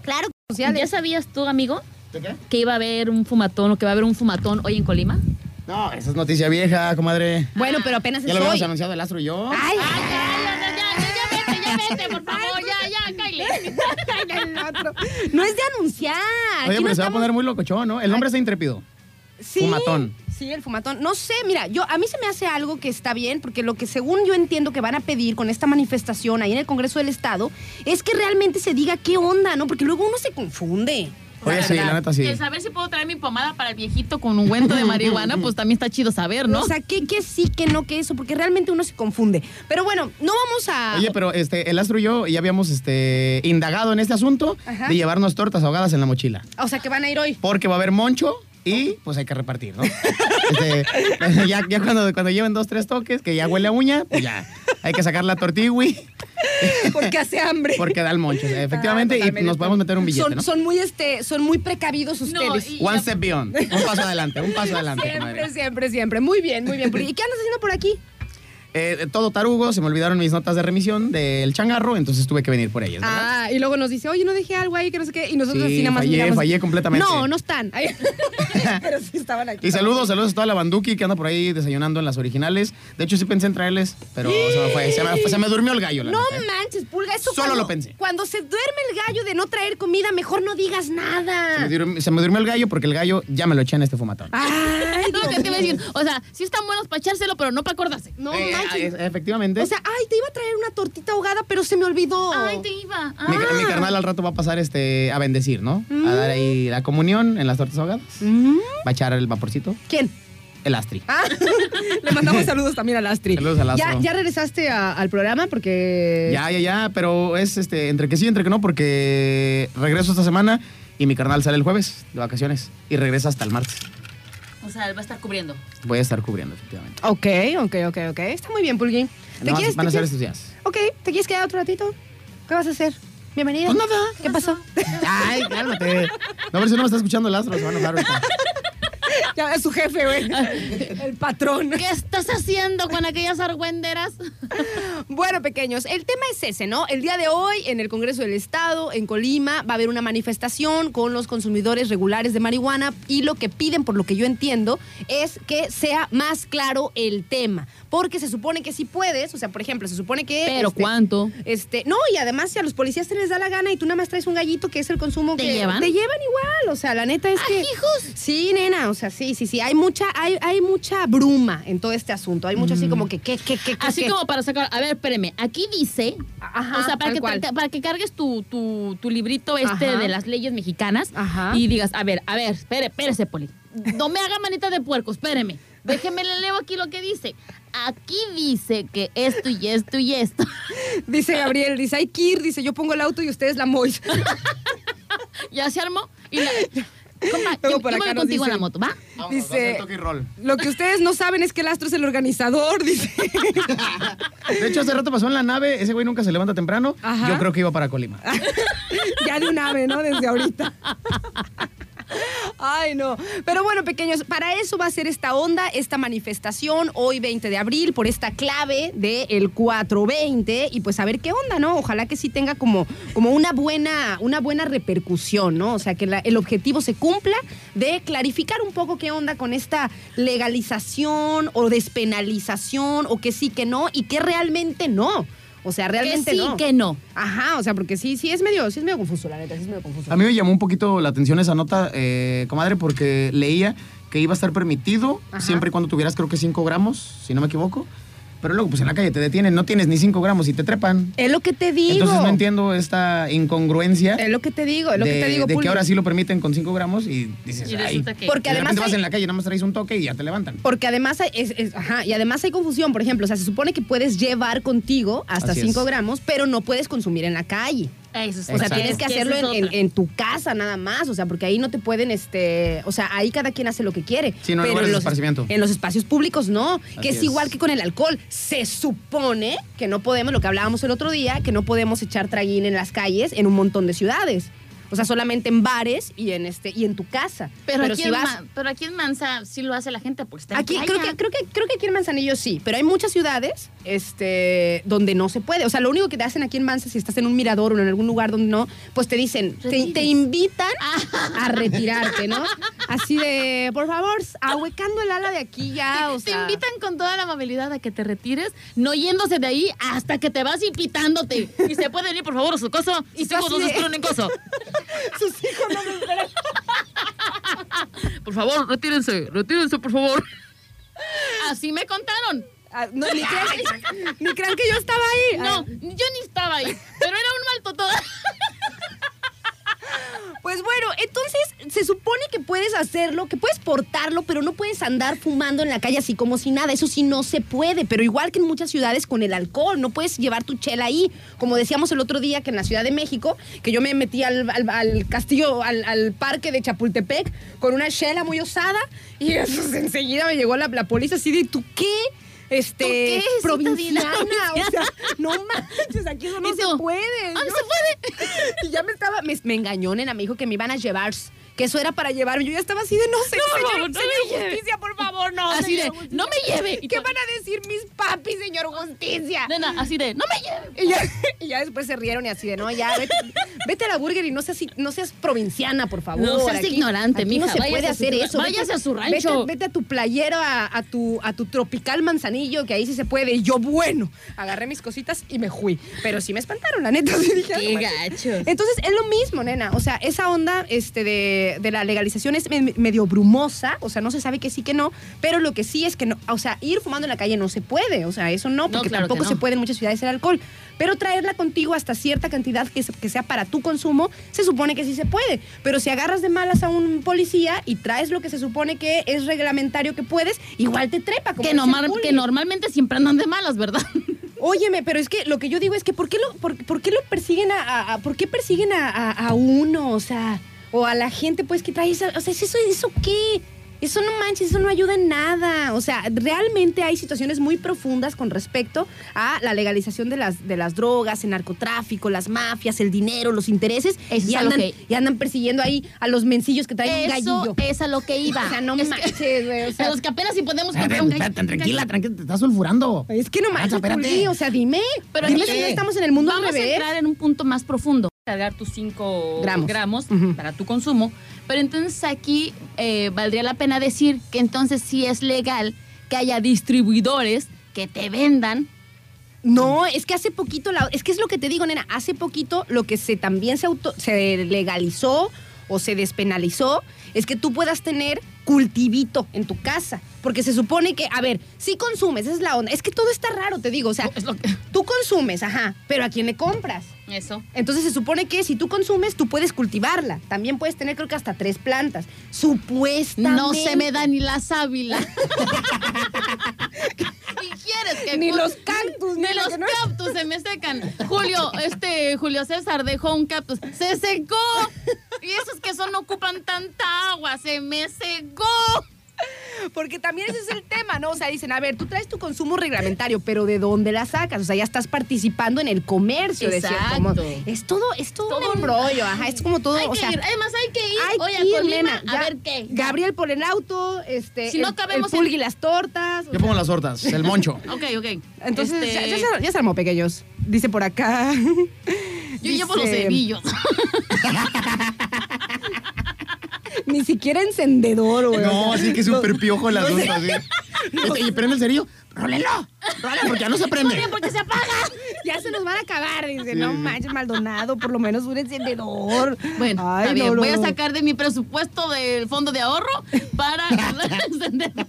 Claro, ¿Ya sabías tú, amigo, ¿De qué? que iba a haber un fumatón o que va a haber un fumatón hoy en Colima? No, esa es noticia vieja, comadre. Bueno, pero apenas Ya es lo habíamos hoy. anunciado el astro y yo. Ay, ya, ya, ya, vete, ya vete, por favor, ya, ya, cállate. el otro. No es de anunciar. Oye, pero no se va a poner muy locochón, ¿no? El nombre está intrépido. Sí, Fumatón. Sí, el fumatón. No sé, mira, yo a mí se me hace algo que está bien, porque lo que según yo entiendo que van a pedir con esta manifestación ahí en el Congreso del Estado es que realmente se diga qué onda, ¿no? Porque luego uno se confunde. Oye, sí, la neta sí. El saber si puedo traer mi pomada para el viejito con ungüento de marihuana, pues también está chido saber, ¿no? O sea, que, que sí, que no, que eso, porque realmente uno se confunde. Pero bueno, no vamos a. Oye, pero este, el astro y yo ya habíamos este, indagado en este asunto Ajá. de llevarnos tortas ahogadas en la mochila. O sea, que van a ir hoy. Porque va a haber moncho y pues hay que repartir, ¿no? Este, ya ya cuando, cuando lleven dos, tres toques, que ya huele a uña, pues ya hay que sacar la tortigui Porque hace hambre. porque da el moncho. Efectivamente, Ah, y totalmente. nos podemos meter un billete, son, ¿no? son muy este, son muy precavidos ustedes. y- One step beyond. Un paso adelante, un paso adelante. Siempre, siempre, siempre. Muy bien, muy bien. ¿Y qué andas haciendo por aquí? Eh, todo tarugo, se me olvidaron mis notas de remisión del changarro, entonces tuve que venir por ellas. ¿verdad? Ah, y luego nos dice, oye, no dejé algo ahí que no sé qué. Y nosotros Sí, así nada más fallé, miramos. fallé completamente. No, no están. Pero sí estaban aquí. Y saludos, saludos a toda la banduki que anda por ahí desayunando en las originales. De hecho, sí pensé en traerles, pero se me fue. Se me, se me durmió el gallo, la No neta, ¿eh? manches, Pulga, eso Solo cuando, lo pensé. Cuando se duerme el gallo de no traer comida, mejor no digas nada. Se me, durmió, se me durmió el gallo porque el gallo ya me lo eché en este fumatón. Ay, No, que te iba a decir, o sea, sí están buenos para echárselo, pero no para acordarse. No Eh, efectivamente. O sea, ay, te iba a traer una tortita ahogada, pero se me olvidó. Ay, te iba. mi, Ah. mi carnal al rato va a pasar este, a bendecir, ¿no? A dar ahí la comunión en las tortas ahogadas. Mm, Va a echar el vaporcito. ¿Quién? El astri. Ah, le mandamos saludos también al Astri. Saludos al ¿Ya, Astro. ya regresaste a- al programa? Porque... Ya, ya, ya, pero es este, entre que sí, entre que no, porque regreso esta semana y mi carnal sale el jueves de vacaciones y regresa hasta el martes. O sea, él va a estar cubriendo. Voy a estar cubriendo, efectivamente. Ok, ok, ok, ok. Está muy bien, Pulguín. ¿Te No, quieres, van a ser estos días. Ok, ¿te quieres quedar otro ratito? ¿Qué vas a hacer? Bienvenida. Pues nada. ¿Qué pasó? Ay, cálmate. No, a ver si no me está escuchando el astro, se van a enojar ahorita. ya es su jefe, güey. El patrón. ¿Qué estás haciendo con aquellas argüenderas? Bueno, pequeños, el tema es ese, ¿no? El día de hoy, en el Congreso del Estado, en Colima, va a haber una manifestación con los consumidores regulares de marihuana y lo que piden, por lo que yo entiendo, es que sea más claro el tema. Porque se supone que si puedes, o sea, por ejemplo, se supone que... ¿Pero este, cuánto? Este, no, y además si a los policías se les da la gana y tú nada más traes un gallito que es el consumo ¿Te que llevan? te llevan igual, o sea, la neta es ¡Ah, que hijos! Sí, nena, o sea, sí, sí, sí, hay mucha hay, hay mucha bruma en todo este asunto. Hay mucho así como que qué qué qué qué, Así qué? como para sacar, a ver, espéreme, aquí dice, Ajá, o sea, para que, te- para que cargues tu, tu, tu librito este Ajá. de las leyes mexicanas Ajá. y digas, a ver, a ver, espere, espérese, Poli, no me haga manita de puerco, espéreme, déjeme le leo aquí lo que dice. Aquí dice que esto y esto y esto. Dice Gabriel, dice, hay que ir, dice, yo pongo el auto y ustedes la mois. ya se armó y la... Compa, Luego yo, por yo acá voy nos contigo en dice- la moto, ¿va? Vamos, Dice- va a hacer toque y roll. Lo que ustedes no saben es que el astro es el organizador, dice. De hecho, hace rato pasó en la nave, ese güey nunca se levanta temprano. Ajá. Yo creo que iba para Colima. ya de un ave, ¿no? Desde ahorita. Ay, no. Pero bueno, pequeños, para eso va a ser esta onda, esta manifestación, hoy 20 de abril, por esta clave del 420, y pues a ver qué onda, ¿no? Ojalá que sí tenga como, como una, buena, una buena repercusión, ¿no? O sea, que el objetivo se cumpla de clarificar un poco qué onda con esta legalización o despenalización, o que sí, que no, y que realmente no. O sea, Que realmente sí, no. que no. Ajá, o sea, porque sí, sí es medio, sí es medio confuso, la neta, sí es medio confuso. A mí me llamó un poquito la atención esa nota, eh, comadre, porque leía que iba a estar permitido Ajá. siempre y cuando tuvieras, creo que 5 gramos, si no me equivoco. Pero luego, pues en la calle te detienen, no tienes ni 5 gramos y te trepan. Es lo que te digo. Entonces no entiendo esta incongruencia Es lo que te digo, es lo de, que te digo, de Pulga. que ahora sí lo permiten con 5 gramos y dices, Y ay. que... Porque Y de además repente vas hay- en la calle, nada más traes un toque y ya te levantan. Porque además hay, es- es- ajá, y además hay confusión, por ejemplo, o sea, se supone que puedes llevar contigo hasta Así 5 es. gramos, pero no puedes consumir en la calle. Eso O sea, Exacto. tienes que hacerlo en, en- en tu casa nada más, o sea, porque ahí no te pueden, este, o sea, ahí cada quien hace lo que quiere. Sí, no, en pero en los, esparcimiento. en los espacios públicos no, que es, es. igual que con el alcohol. Se supone que no podemos, lo que hablábamos el otro día, que no podemos echar traguín en las calles en un montón de ciudades. O sea, solamente en bares y en este y en tu casa. Pero, aquí si en vas- pero aquí en Mansa sí lo hace la gente porque está en Aquí playa. creo que, creo que creo que aquí en Manzanillo sí, pero hay muchas ciudades este, donde no se puede. O sea, lo único que te hacen aquí en Manza, si estás en un mirador o en algún lugar donde no, pues te dicen, te, invitan a retirarte, ¿no? Así de, por favor, ahuecando el ala de aquí ya, o te invitan con toda la amabilidad a que te retires, no yéndose de ahí hasta que te vas y pitándote. Y se pueden ir, por favor, a su coso. Y de- esperan en coso. Sus hijos no me esperan. Por favor, retírense, retírense, por favor. Así me contaron. Ah, no, ni, crean que, ni crean que yo estaba ahí. No, Ah, yo ni estaba ahí, pero era un mal totó. Pues bueno, entonces se supone que puedes hacerlo, que puedes portarlo, pero no puedes andar fumando en la calle así como si nada. Eso sí no se puede, pero igual que en muchas ciudades con el alcohol, no puedes llevar tu chela ahí. Como decíamos el otro día que en la Ciudad de México, que yo me metí al, castillo, al, al parque de Chapultepec con una chela muy osada y eso, enseguida me llegó la, la policía así de, ¿tú qué? Este, ¿Tú qué, provinciana, o sea, no manches, aquí eso no ¿Y se puede. ¿no se puede? y ya me estaba, me, me engañó, nena, me dijo que me iban a llevar, que eso era para llevarme. Yo ya estaba así de, no sé, No, señor, no, no señor me justicia, por favor, no. Así de, justicia. no me lleve. ¿Qué van a decir mis papis, señor justicia? Nena, así de, no me lleve. Y ya, y ya después se rieron y así de, no, ya, vete, vete a la burger y no seas, no seas provinciana, por favor. No seas ignorante, aquí mija, No se puede su- hacer eso. váyase Vete- a su rancho. Vete, vete a tu playero, a, a tu, a tu tropical manzanillo, que ahí sí se puede. Y yo, bueno, agarré mis cositas y me fui. Pero sí me espantaron, la neta. sí dije, Qué "No manches". gachos. Entonces es lo mismo, nena. O sea, esa onda este, de, de la legalización es me- medio brumosa. O sea, no se sabe que sí que no. Pero lo que sí es que no. O sea, ir fumando en la calle no se puede. O sea, eso no, No, porque claro tampoco no. se puede en muchas ciudades el alcohol. Pero traerla contigo hasta cierta cantidad que, se- que sea para tu consumo, se supone que sí se puede. Pero si agarras de malas a un policía y traes lo que se supone que es reglamentario que puedes, igual te trepa. Como Que, normal- que normalmente siempre andan de malas, ¿verdad? Óyeme, pero es que lo que yo digo es que ¿por qué lo, por, por qué lo persiguen a, a- a- por qué persiguen a, a- a uno? O sea, o a la gente pues que trae esa, o sea, ¿eso, eso qué? Eso no manches, eso no ayuda en nada. O sea, realmente hay situaciones muy profundas con respecto a la legalización de las, de las drogas, el narcotráfico, las mafias, el dinero, los intereses. Eso y, es a lo andan, que- y andan persiguiendo ahí a los mencillos que traen un Eso gallillo. es a lo que iba. O sea, no Es manches, güey. O sea, a los que apenas si podemos comprar un tranquila, tranquila, te estás sulfurando. es que no manches, espérate. O sea, dime. Pero dime si no estamos en el mundo Vamos al a entrar en un punto más profundo. Cargar tus 5 Gramos. para tu consumo. Pero entonces aquí eh, valdría la pena decir que entonces sí es legal que haya distribuidores que te vendan. No, es que hace poquito, la- es que es lo que te digo, nena, hace poquito lo que se también se, auto- se legalizó o se despenalizó es que tú puedas tener cultivito en tu casa. Porque se supone que, a ver, si consumes, esa es la onda. Es que todo está raro, te digo. O sea, Es lo que- tú consumes, ajá, pero ¿a quién le compras? Eso. Entonces se supone que si tú consumes, tú puedes cultivarla. También puedes tener, creo que hasta tres plantas. Supuestamente. No se me da ni la sábila. ¿Y quieres que Ni los cactus, Ni nena, los no- cactus se me secan. Julio, este Julio César dejó un cactus. ¡Se secó! Y esos que son no ocupan tanta agua. ¡Se me secó! Porque también ese es el tema, ¿no? O sea, dicen, a ver, tú traes tu consumo reglamentario, pero ¿de dónde la sacas? O sea, ya estás participando en el comercio, de cierto Exacto. modo. Es todo, es todo, Todo un embrollo, ajá, es como todo, hay o que sea... ir. Además, hay que ir Hay hoy que a ir, Colima nena, a ver qué. Gabriel por el auto, este, Si no cabemos el en- pulgui las tortas. Yo pongo las tortas, el moncho. Ok, ok. Entonces, Este, ya, ya se, ya se armó, pequeños. Dice por acá. yo llevo los Dice, cerillos. Ni siquiera encendedor, güey. No, así que súper piojo el asunto, así. Este, ¿Y prende el cerillo? ¡Rólelo! ¡Rólelo! Porque ya no se prende. Corre, porque se apaga. Ya se nos van a acabar. Dice, Sí, no manches, Maldonado, por lo menos un encendedor. Bueno, Ay, está bien. no, no, Voy a sacar de mi presupuesto del fondo de ahorro para el encendedor.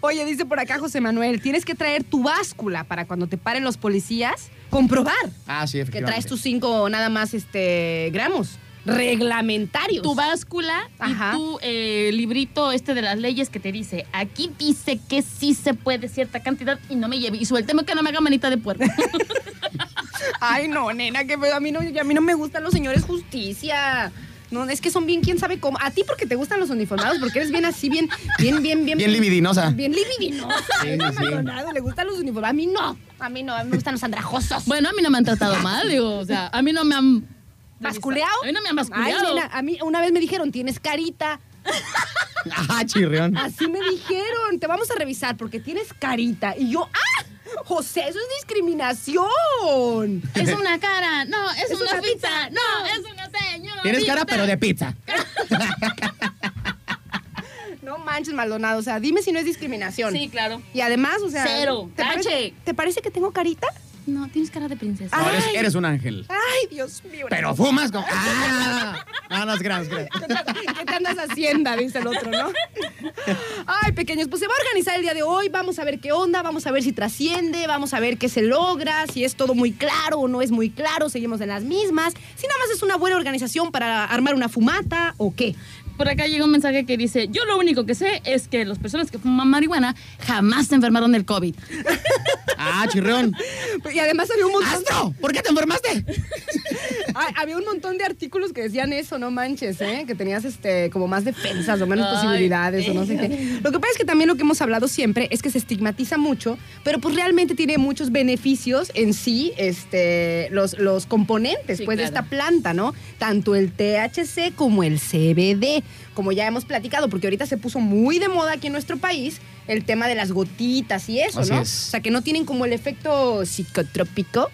Oye, dice por acá José Manuel, tienes que traer tu báscula para cuando te paren los policías, comprobar Ah, sí, que efectivamente. traes tus cinco nada más este gramos reglamentarios. tu báscula Ajá. y tu eh, librito este de las leyes que te dice, aquí dice que sí se puede cierta cantidad y no me lleve. Y suélteme que no me haga manita de puerco. Ay, no, nena, que a mí no, a mí no me gustan los señores justicia. No, es que son bien, quién sabe cómo. A ti porque te gustan los uniformados, porque eres bien así, bien, bien, bien, bien. Bien libidinosa. Bien libidinosa. Sí, sí. Le gustan los uniformados. A mí no. A mí no, a mí me gustan los andrajosos. bueno, a mí no me han tratado mal, digo, o sea, a mí no me han... ¿Basculeado? A mí no me han Ay, basculeado. nena, a mí una vez me dijeron, tienes carita. Ah, chirrión. Así me dijeron, te vamos a revisar porque tienes carita. Y yo, ¡ah! José, eso es discriminación. Es una cara, no, es, Es una, una pizza, pizza, no, es una señora. Tienes cara, pero de pizza. No manches, Maldonado. O sea, dime si no es discriminación. Sí, claro. Y además, o sea. Cero. ¿te parece, Tache. ¿Te parece que tengo carita? No, tienes cara de princesa. No, eres, eres un ángel. Ay, Dios mío. Pero fumas como. ¡Ah! No, no es gran, es gran. ¿Qué te andas haciendo? Dice el otro, ¿no? Ay, pequeños, pues se va a organizar el día de hoy. Vamos a ver qué onda, vamos a ver si trasciende, vamos a ver qué se logra, si es todo muy claro o no es muy claro, seguimos en las mismas. Si nada más es una buena organización para armar una fumata o qué. Por acá llega un mensaje que dice, yo lo único que sé es que las personas que fuman marihuana jamás se enfermaron del COVID. Ah, chirrión. Y además había un montón. ¡Astro! ¿Por qué te enfermaste? Ay, había un montón de artículos que decían eso, no manches, ¿eh? Que tenías este, como más defensas o menos Ay, posibilidades o no sé qué. Lo que pasa es que también lo que hemos hablado siempre es que se estigmatiza mucho, pero pues realmente tiene muchos beneficios en sí, este, los, los componentes Sí, pues, de esta planta, ¿no? Tanto el THC como el CBD, como ya hemos platicado, porque ahorita se puso muy de moda aquí en nuestro país el tema de las gotitas y eso, Así ¿no? es. O sea, que no tienen como el efecto psicotrópico,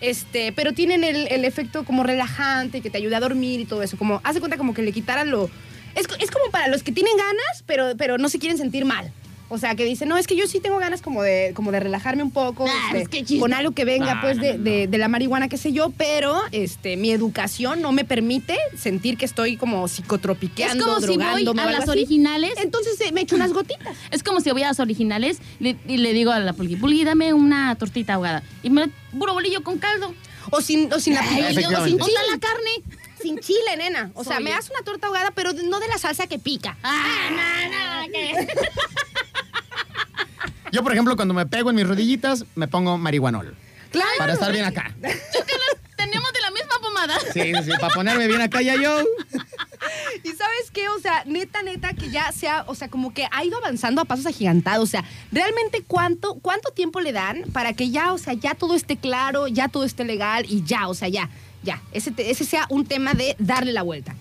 este, pero tienen el, el efecto como relajante, que te ayuda a dormir y todo eso. Como, hace cuenta como que le quitaran lo... Es, es como para los que tienen ganas, pero, pero no se quieren sentir mal. O sea, que dicen, no, es que yo sí tengo ganas como de, como de relajarme un poco, Ah, este, es que chiste. con algo que venga Ah, pues no, de, no, de- de la marihuana, qué sé yo, pero este, mi educación no me permite sentir que estoy como Es psicotropiqueando, como si voy a las así. originales. Entonces eh, me echo unas gotitas. Es como si voy a las originales le- y le digo a la pulgui, pulgui, dame una tortita ahogada. Y me puro bolillo con caldo. O sin, o sin la Ay, o sin chile. ¿Dónde la carne? Sin chile, nena. O sea, Soy me das una torta ahogada, pero no de la salsa que pica. Ah, no, no, que- Yo, por ejemplo, cuando me pego en mis rodillitas, me pongo marihuanol. Claro. Para estar bien acá. Tenemos de la misma pomada. Sí, sí, para ponerme bien acá ya yo. Y sabes qué, o sea, neta, neta, que ya sea, o sea, como que ha ido avanzando a pasos agigantados. O sea, realmente cuánto, cuánto tiempo le dan para que ya, o sea, ya todo esté claro, ya todo esté legal y ya, o sea, ya, ya. Ese, ese sea un tema de darle la vuelta.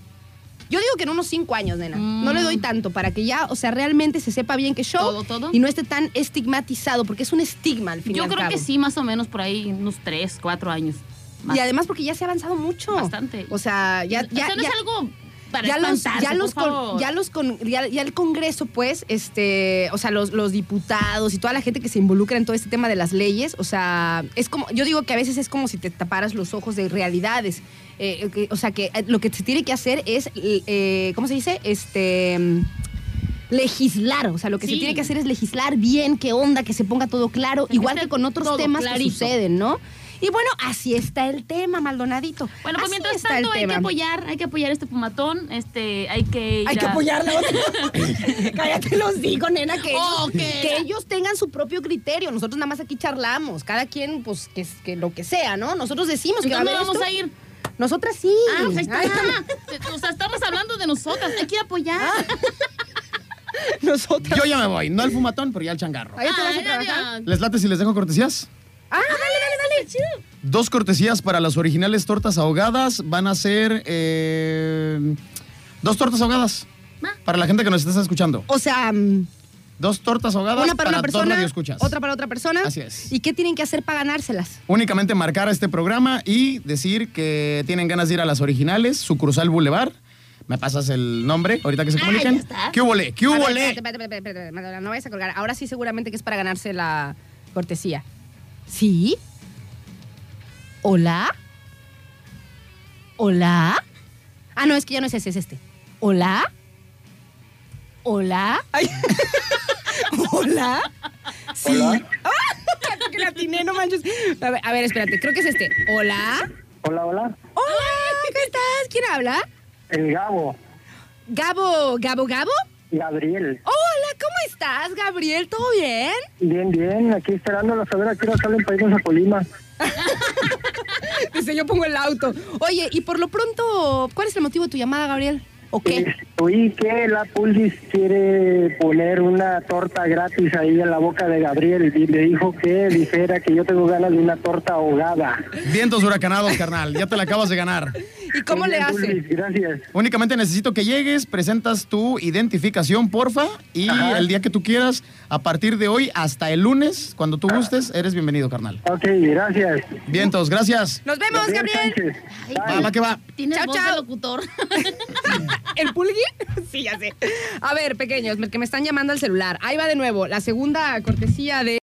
Yo digo que en unos cinco años, nena. No le doy tanto para que ya, o sea, realmente se sepa bien que show Todo, todo. y no esté tan estigmatizado, porque es un estigma al fin y Yo al creo que sí, más o menos por ahí, unos tres, cuatro años. Más. Y además porque ya se ha avanzado mucho. Bastante. O sea, ya, O sea, ya, no ya- es algo para ya los, ya los, con- ya los con- ya, ya el Congreso, pues, este, o sea, los, los diputados y toda la gente que se involucra en todo este tema de las leyes, o sea, es como, yo digo que a veces es como si te taparas los ojos de realidades. Eh, que- o sea, que eh, lo que se tiene que hacer es, eh, ¿cómo se dice? Este mm, legislar, o sea, lo que se tiene que hacer es legislar bien, qué onda, que se ponga todo claro, Que igual que con otros temas que suceden, ¿no? Y bueno, así está el tema, Maldonadito. Bueno, pues Así mientras tanto hay que apoyar, hay que apoyar este fumatón, este, hay que ir Hay que a- apoyarle a otro. Cállate los digo, nena, que ellos, que ellos tengan su propio criterio. Nosotros nada más aquí charlamos. Cada quien, pues, que, que lo que sea, ¿no? Nosotros decimos que va a ¿Dónde haber vamos esto. a ir? Nosotras sí. Ah, pues ahí está. O sea, estamos hablando de nosotras, hay que apoyar. Nosotras. Yo ya me voy, no al fumatón, pero ya al changarro. Ahí te vas a trabajar. ¿Les late si les dejo cortesías? Ah, dale, dale, dale. Chido. Dos cortesías para las originales tortas ahogadas. Van a ser eh, dos tortas ahogadas. Para la gente que nos está escuchando. O sea, mm, Dos tortas ahogadas una para, una dos persona, otra para otra persona. Así es. ¿Y qué tienen que hacer para ganárselas? Únicamente marcar a este programa y decir que tienen ganas de ir a las originales, sucursal Boulevard. Me pasas el nombre ahorita que se Ah, comuniquen. ya está. ¿Qué hubo, le? ¿Qué hubo, no vayas a colgar. Ahora sí seguramente que es para ganarse la cortesía. ¿Sí? ¿Hola? ¿Hola? Ah, no, es que ya no es ese, es este. ¿Hola? ¿Hola? Ay. ¿Hola? Sí. ¡Ah! que la atiné, no manches. A ver, a ver, espérate, creo que es este. ¿Hola? Hola, hola. Hola, ¿cómo estás? ¿Quién habla? El Gabo. Gabo, Gabo, Gabo. Gabriel. Hola, ¿cómo estás, Gabriel? ¿Todo bien? Bien, bien. Aquí esperándolos a ver a qué hora salen para irnos a Colima. Dice, yo pongo el auto. Oye, y por lo pronto, ¿cuál es el motivo de tu llamada, Gabriel? ¿O qué? Eh, Oí que la Pulvis quiere poner una torta gratis ahí en la boca de Gabriel y le dijo que dijera que yo tengo ganas de una torta ahogada. Vientos huracanados, carnal. Ya te la acabas de ganar. ¿Y cómo Muy le bien, hace? Pulvis, gracias. Únicamente necesito que llegues, presentas tu identificación, porfa, y Ajá. el día que tú quieras, a partir de hoy hasta el lunes, cuando tú gustes, eres bienvenido, carnal. Ok, gracias. Vientos, gracias. Nos vemos, Gabriel. Va, va que va. Tienes Chao, voz chao. de locutor. ¿El pulgui? Sí, ya sé. A ver, pequeños, que me están llamando al celular. Ahí va de nuevo, la segunda cortesía de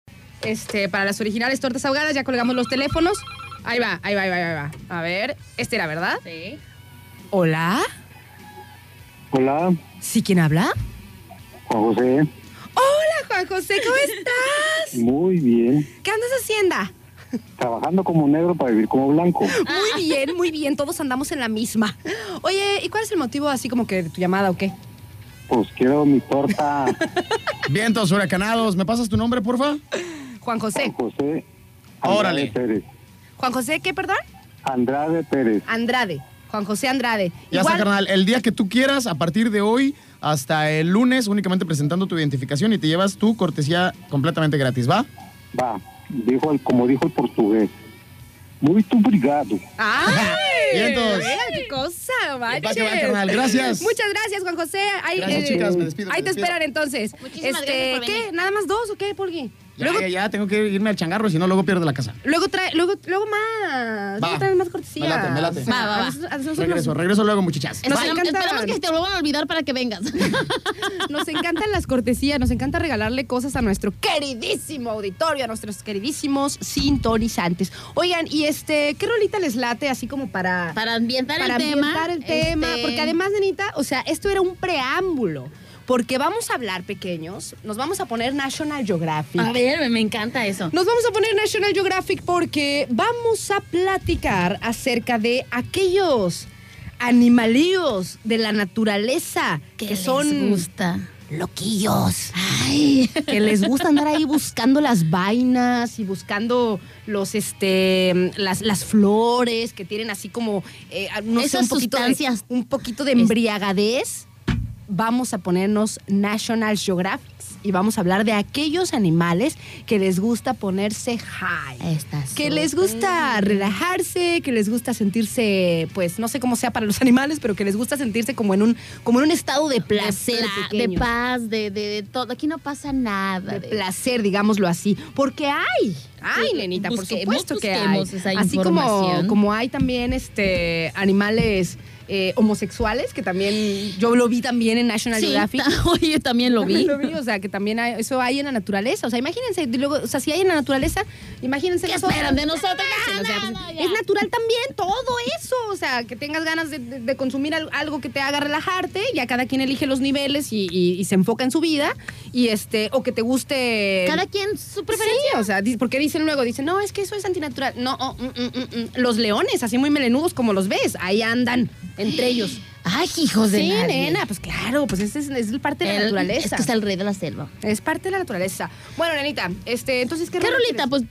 este, para las originales tortas ahogadas. Ya colgamos los teléfonos. Ahí va, ahí va, ahí va, ahí va. A ver, este era, ¿verdad? Sí. Hola. Hola, ¿Sí quién habla? Juan José. Hola, Juan José, ¿cómo estás? Muy bien. ¿Qué andas haciendo? Trabajando como negro para vivir como blanco. Muy bien, muy bien, todos andamos en la misma. Oye, ¿y cuál es el motivo así como que de tu llamada o qué? Pues quiero mi torta Vientos huracanados. ¿Me pasas tu nombre, porfa? Juan José. Juan José Andrade Órale. Pérez. Juan José, ¿qué, perdón? Andrade Pérez. Andrade. Juan José Andrade. Ya está, carnal. El día que tú quieras, a partir de hoy hasta el lunes, únicamente presentando tu identificación y te llevas tu cortesía completamente gratis, ¿va? Va, dijo el, como dijo el portugués. Muito obrigado. ¡Ay! Vientos. Qué cosa, Va que va, carnal. Gracias. Muchas gracias, Juan José. Ahí, Gracias, eh, chicas. Me despido, Ahí me te despido. esperan entonces. Muchísimas este, gracias por ¿Qué? ¿Nada más dos o qué, Pulgui? Ya, Luego, ya, ya, tengo que irme al changarro, si no, luego pierdo la casa. luego trae, luego, luego más. Va. Luego traes más cortesía. Me late, me late. Va, va, va. Regreso, regreso luego, muchachas. Nos Esperamos, encantan. esperamos que te lo van a olvidar para que vengas. Nos encantan las cortesías, nos encanta regalarle cosas a nuestro queridísimo auditorio, a nuestros queridísimos sintonizantes. Oigan, y este, ¿qué rolita les late así como para, Para ambientar para el tema. ambientar el tema? este, Porque además, Nenita, o sea, esto era un preámbulo. Porque vamos a hablar, pequeños, nos vamos a poner National Geographic. A ver, me, encanta eso. Nos vamos a poner National Geographic porque vamos a platicar acerca de aquellos animalíos de la naturaleza ¿Qué que les son gusta? loquillos. Ay. Que les gusta andar ahí buscando las vainas y buscando los este las, las flores que tienen así como eh, no sé, Esas un poquito de- sustancias. un poquito de embriagadez. Vamos a ponernos National Geographic y vamos a hablar de aquellos animales que les gusta ponerse high. Está Que les gusta relajarse, que les gusta sentirse, pues no sé cómo sea para los animales, pero que les gusta sentirse como en un, como en un estado de placer, de, pla- de pequeño. paz, de, de- de todo. Aquí no pasa nada. de placer, digámoslo así. Porque hay, hay, Sí, nenita, por supuesto que hay. Así como, como hay también este animales eh, homosexuales, que también yo lo vi también en National Sí, Geographic. oye, también lo vi. También lo vi, o sea, que también hay, eso hay en la naturaleza. O sea, imagínense, luego, o sea, si hay en la naturaleza, imagínense ¿Qué nosotros. esperan de nosotros? O sea, pues, es natural también todo eso. O sea, que tengas ganas de, de- de consumir al- algo que te haga relajarte. Ya cada quien elige los niveles y, y- y se enfoca en su vida. Y este, o que te guste. Cada quien su preferencia. Sí, o sea, porque dicen luego, dicen, no, es que eso es antinatural. No, oh, mm, mm, mm. los leones, así muy melenudos como los ves, ahí andan, entre ellos. Ay, hijos de Sí, nadie. nena, pues claro, pues es, es, es parte de la El- naturaleza. Es que es el rey de la selva. Es parte de la naturaleza. Bueno, nenita, este, entonces, ¿qué, ¿Qué rolita? Pues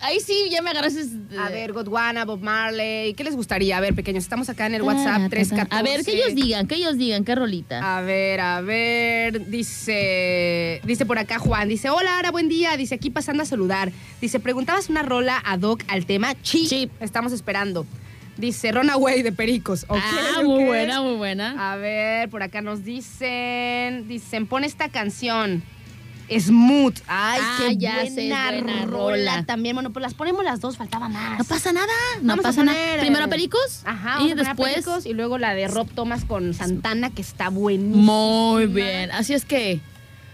ahí sí ya me agarraste. A ver, Godwana, Bob Marley, ¿qué les gustaría? A ver, pequeños, estamos acá en el WhatsApp 314. A ver, que ellos digan, que ellos digan, qué rolita. A ver, a ver, dice, dice por acá Juan, dice, hola, Ara, buen día, dice, aquí pasando a saludar. Dice, preguntabas una rola ad hoc al tema, sí, Sí. estamos esperando. Dice, Runaway de Pericos. Ah, muy buena, muy buena. A ver, por acá nos dicen, dicen, pon esta canción. Smooth. Ay, Ah, qué ya buena, sé, buena rola. rola. También, bueno, pues las ponemos las dos, faltaba más. No pasa nada, no Vamos pasa nada. Primero eh, Pericos Ajá, y después. Pericos y luego la de Rob Thomas con Santana, que está buenísima. Muy bien. Así es que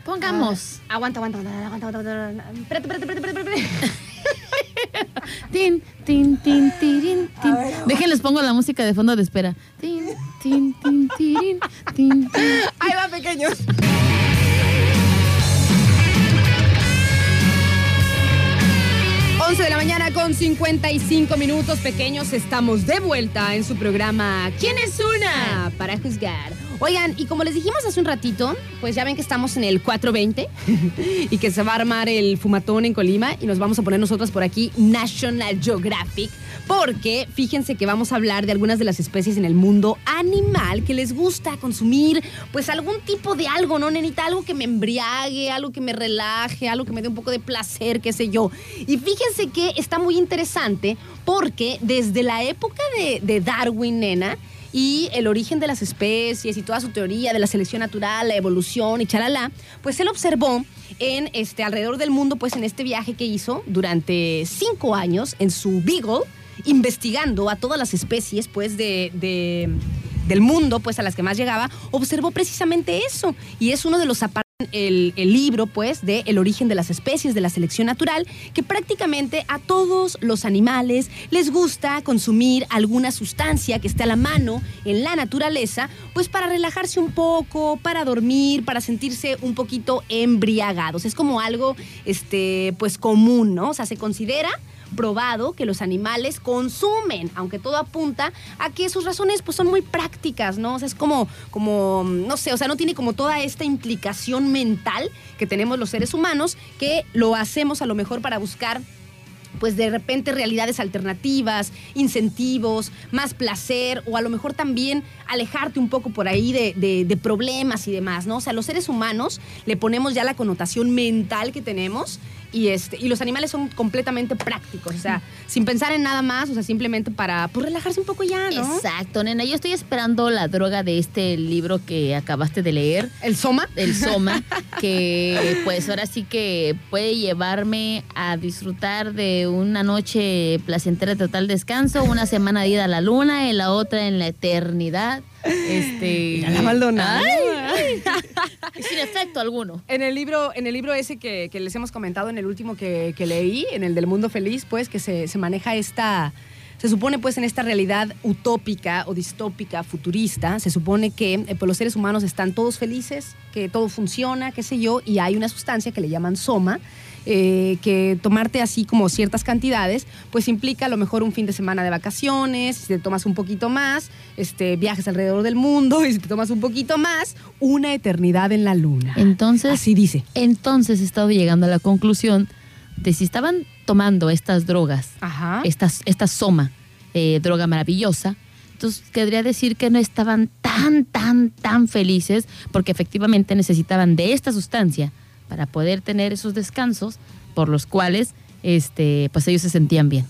pongamos. Ah, aguanta, aguanta, aguanta, aguanta, aguanta, aguanta. Espérate, espérate, espérate, espérate. Tin, tin, tin, tirin, tin. Déjenles pongo la música de fondo de espera. Tin, tin, tin, tirin, tin, tin. Ahí va, pequeños. de la mañana con 55 minutos pequeños. Estamos de vuelta en su programa ¿Quién es una? Para juzgar. Oigan, y como les dijimos hace un ratito, pues ya ven que estamos en el 420 y que se va a armar el fumatón en Colima y nos vamos a poner nosotros por aquí National Geographic porque fíjense que vamos a hablar de algunas de las especies en el mundo animal que les gusta consumir pues algún tipo de algo, ¿no, nenita? Algo que me embriague, algo que me relaje, algo que me dé un poco de placer, qué sé yo. Y fíjense que está muy interesante porque desde la época de, de Darwin, nena, y el origen de las especies y toda su teoría de la selección natural, la evolución y chalala, pues él observó en este alrededor del mundo, pues en este viaje que hizo durante cinco años en su Beagle, investigando a todas las especies, pues de, de- del mundo, pues a las que más llegaba, observó precisamente eso. Y es uno de los apar- el, libro, pues, de El origen de las especies de la selección natural, que prácticamente a todos los animales les gusta consumir alguna sustancia que esté a la mano en la naturaleza, pues para relajarse un poco, para dormir, para sentirse un poquito embriagados. Es como algo, este, pues, común, ¿no? O sea, se considera probado que los animales consumen, aunque todo apunta a que sus razones pues son muy prácticas, ¿no? O sea, es como, como, no sé, o sea, no tiene como toda esta implicación mental que tenemos los seres humanos, que lo hacemos a lo mejor para buscar pues de repente realidades alternativas, incentivos, más placer o a lo mejor también alejarte un poco por ahí de, de- de problemas y demás, ¿no? O sea, los seres humanos le ponemos ya la connotación mental que tenemos y, este, y los animales son completamente prácticos, o sea, sin pensar en nada más, o sea, simplemente para pues, relajarse un poco ya, ¿no? Exacto, nena. Yo estoy esperando la droga de este libro que acabaste de leer. El soma. El Soma, que pues ahora sí que puede llevarme a disfrutar de una noche placentera de total descanso, una semana de ida a la luna y la otra en la eternidad. Este. Mira la Maldonado. Ay, ay. Sin efecto alguno. En el libro, en el libro ese que, que les hemos comentado, en el último que, que leí, en el del mundo feliz, pues que se, se maneja esta, se supone pues en esta realidad utópica o distópica, futurista, se supone que eh, pues, los seres humanos están todos felices, que todo funciona, qué sé yo, y hay una sustancia que le llaman soma, eh, que tomarte así como ciertas cantidades, pues implica a lo mejor un fin de semana de vacaciones, si te tomas un poquito más, este, viajes alrededor del mundo, y si te tomas un poquito más, una eternidad en la luna. Entonces, Así dice. entonces he estado llegando a la conclusión de si estaban tomando estas drogas, Ajá. esta soma, eh, droga maravillosa, entonces querría decir que no estaban tan, tan, tan felices porque efectivamente necesitaban de esta sustancia para poder tener esos descansos por los cuales este, pues ellos se sentían bien.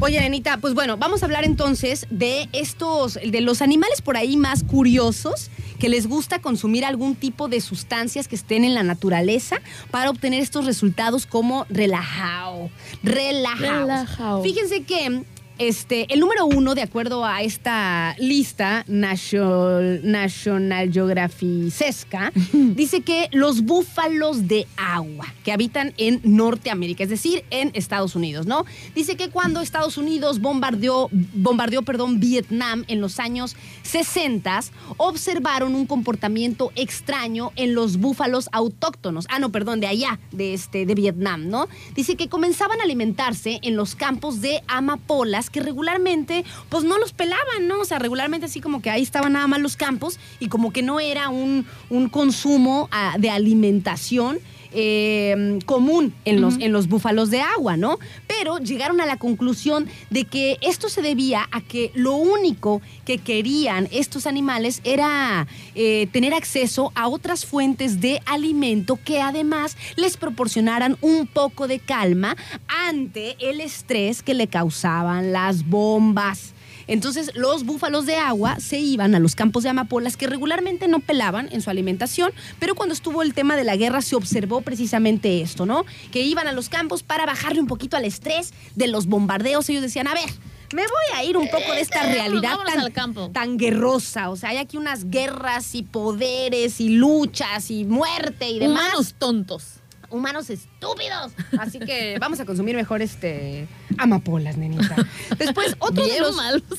Oye, Anita, pues bueno, vamos a hablar entonces de estos, de los animales por ahí más curiosos que les gusta consumir algún tipo de sustancias que estén en la naturaleza para obtener estos resultados como relajado, relajado. Relajao. Fíjense que este, el número uno, de acuerdo a esta lista National, National dice que los búfalos de agua que habitan en Norteamérica, es decir, en Estados Unidos, ¿no? Dice que cuando Estados Unidos bombardeó, bombardeó perdón, Vietnam en los años 60, observaron un comportamiento extraño en los búfalos autóctonos. Ah, no, perdón, de allá, de, este, de Vietnam, ¿no? Dice que comenzaban a alimentarse en los campos de amapolas que regularmente, pues no los pelaban, ¿no? O sea, regularmente así como que ahí estaban nada más los campos y como que no era un, un consumo ah, de alimentación eh, común en los, en los búfalos de agua, ¿no? Pero llegaron a la conclusión de que esto se debía a que lo único que querían estos animales era eh, tener acceso a otras fuentes de alimento que además les proporcionaran un poco de calma ante el estrés que le causaban las bombas. Entonces los búfalos de agua se iban a los campos de amapolas que regularmente no pelaban en su alimentación, pero cuando estuvo el tema de la guerra se observó precisamente esto, ¿no? Que iban a los campos para bajarle un poquito al estrés de los bombardeos. Ellos decían, a ver, me voy a ir un poco de esta realidad vámonos tan, al campo. tan guerrosa. O sea, hay aquí unas guerras y poderes y luchas y muerte y demás Humanos tontos. Humanos estúpidos. Así que vamos a consumir mejor este amapolas, nenita. Después, otro de Bien los. malos.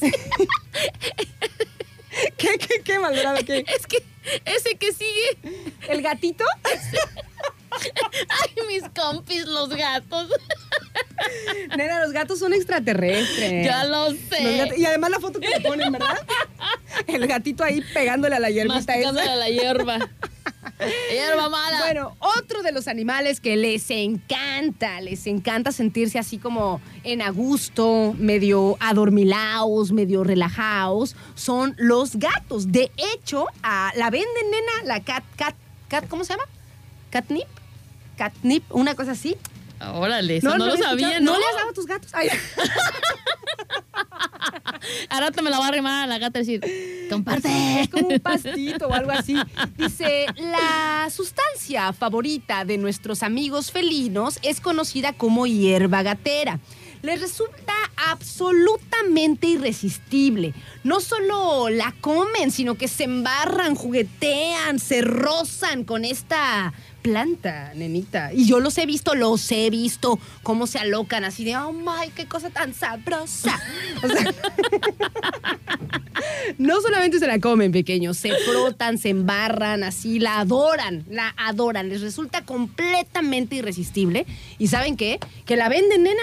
¿Qué, qué, qué, Maldonado? ¿Qué? es que ese que sigue. ¿El gatito? Ay, mis compis, los gatos. Nena, los gatos son extraterrestres. Ya lo sé. y además la foto que le ponen, ¿verdad? El gatito ahí pegándole a la hierbita esa. a la hierba. Bueno, otro de los animales que les encanta, les encanta sentirse así como en a gusto, medio adormilados, medio relajados, son los gatos. De hecho, a- la venden, nena, la cat, cat, cat, ¿cómo se llama? Catnip. Catnip, una cosa así. Órale, eso no, lo había sabía. ¿no? ¿No le has dado a tus gatos? Ay, Ahora te me la va a arrimar a la gata decir, comparte. Es como un pastito o algo así. Dice, la sustancia favorita de nuestros amigos felinos es conocida como hierba gatera. les resulta absolutamente irresistible. No solo la comen, sino que se embarran, juguetean, se rozan con esta planta, nenita. Y yo los he visto, los he visto, cómo se alocan así de, oh my, qué cosa tan sabrosa. O sea, no solamente se la comen, pequeños, se frotan, se embarran, así, la adoran, la adoran. Les resulta completamente irresistible. ¿Y saben qué? Que la venden, nena.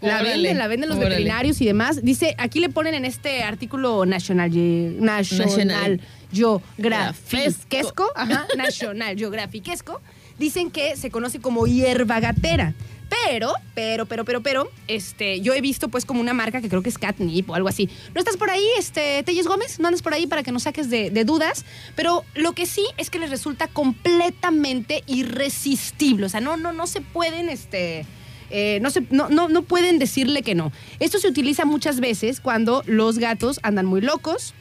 La Órale, venden, la venden los órale. veterinarios y demás. Dice, aquí le ponen en este artículo National, Ge- National, National Geographic-esco, ajá, National Geographic-esco, dicen que se conoce como hierba gatera. Pero, pero, pero, pero, pero, este, yo he visto pues como una marca que creo que es Catnip o algo así. ¿No estás por ahí, este, Telles Gómez? ¿No andas por ahí para que nos saques de, dudas? Pero lo que sí es que les resulta completamente irresistible. O sea, no, no, no se pueden, este, eh, no, se, no, no, no pueden decirle que no. Esto se utiliza muchas veces cuando los gatos andan muy locos,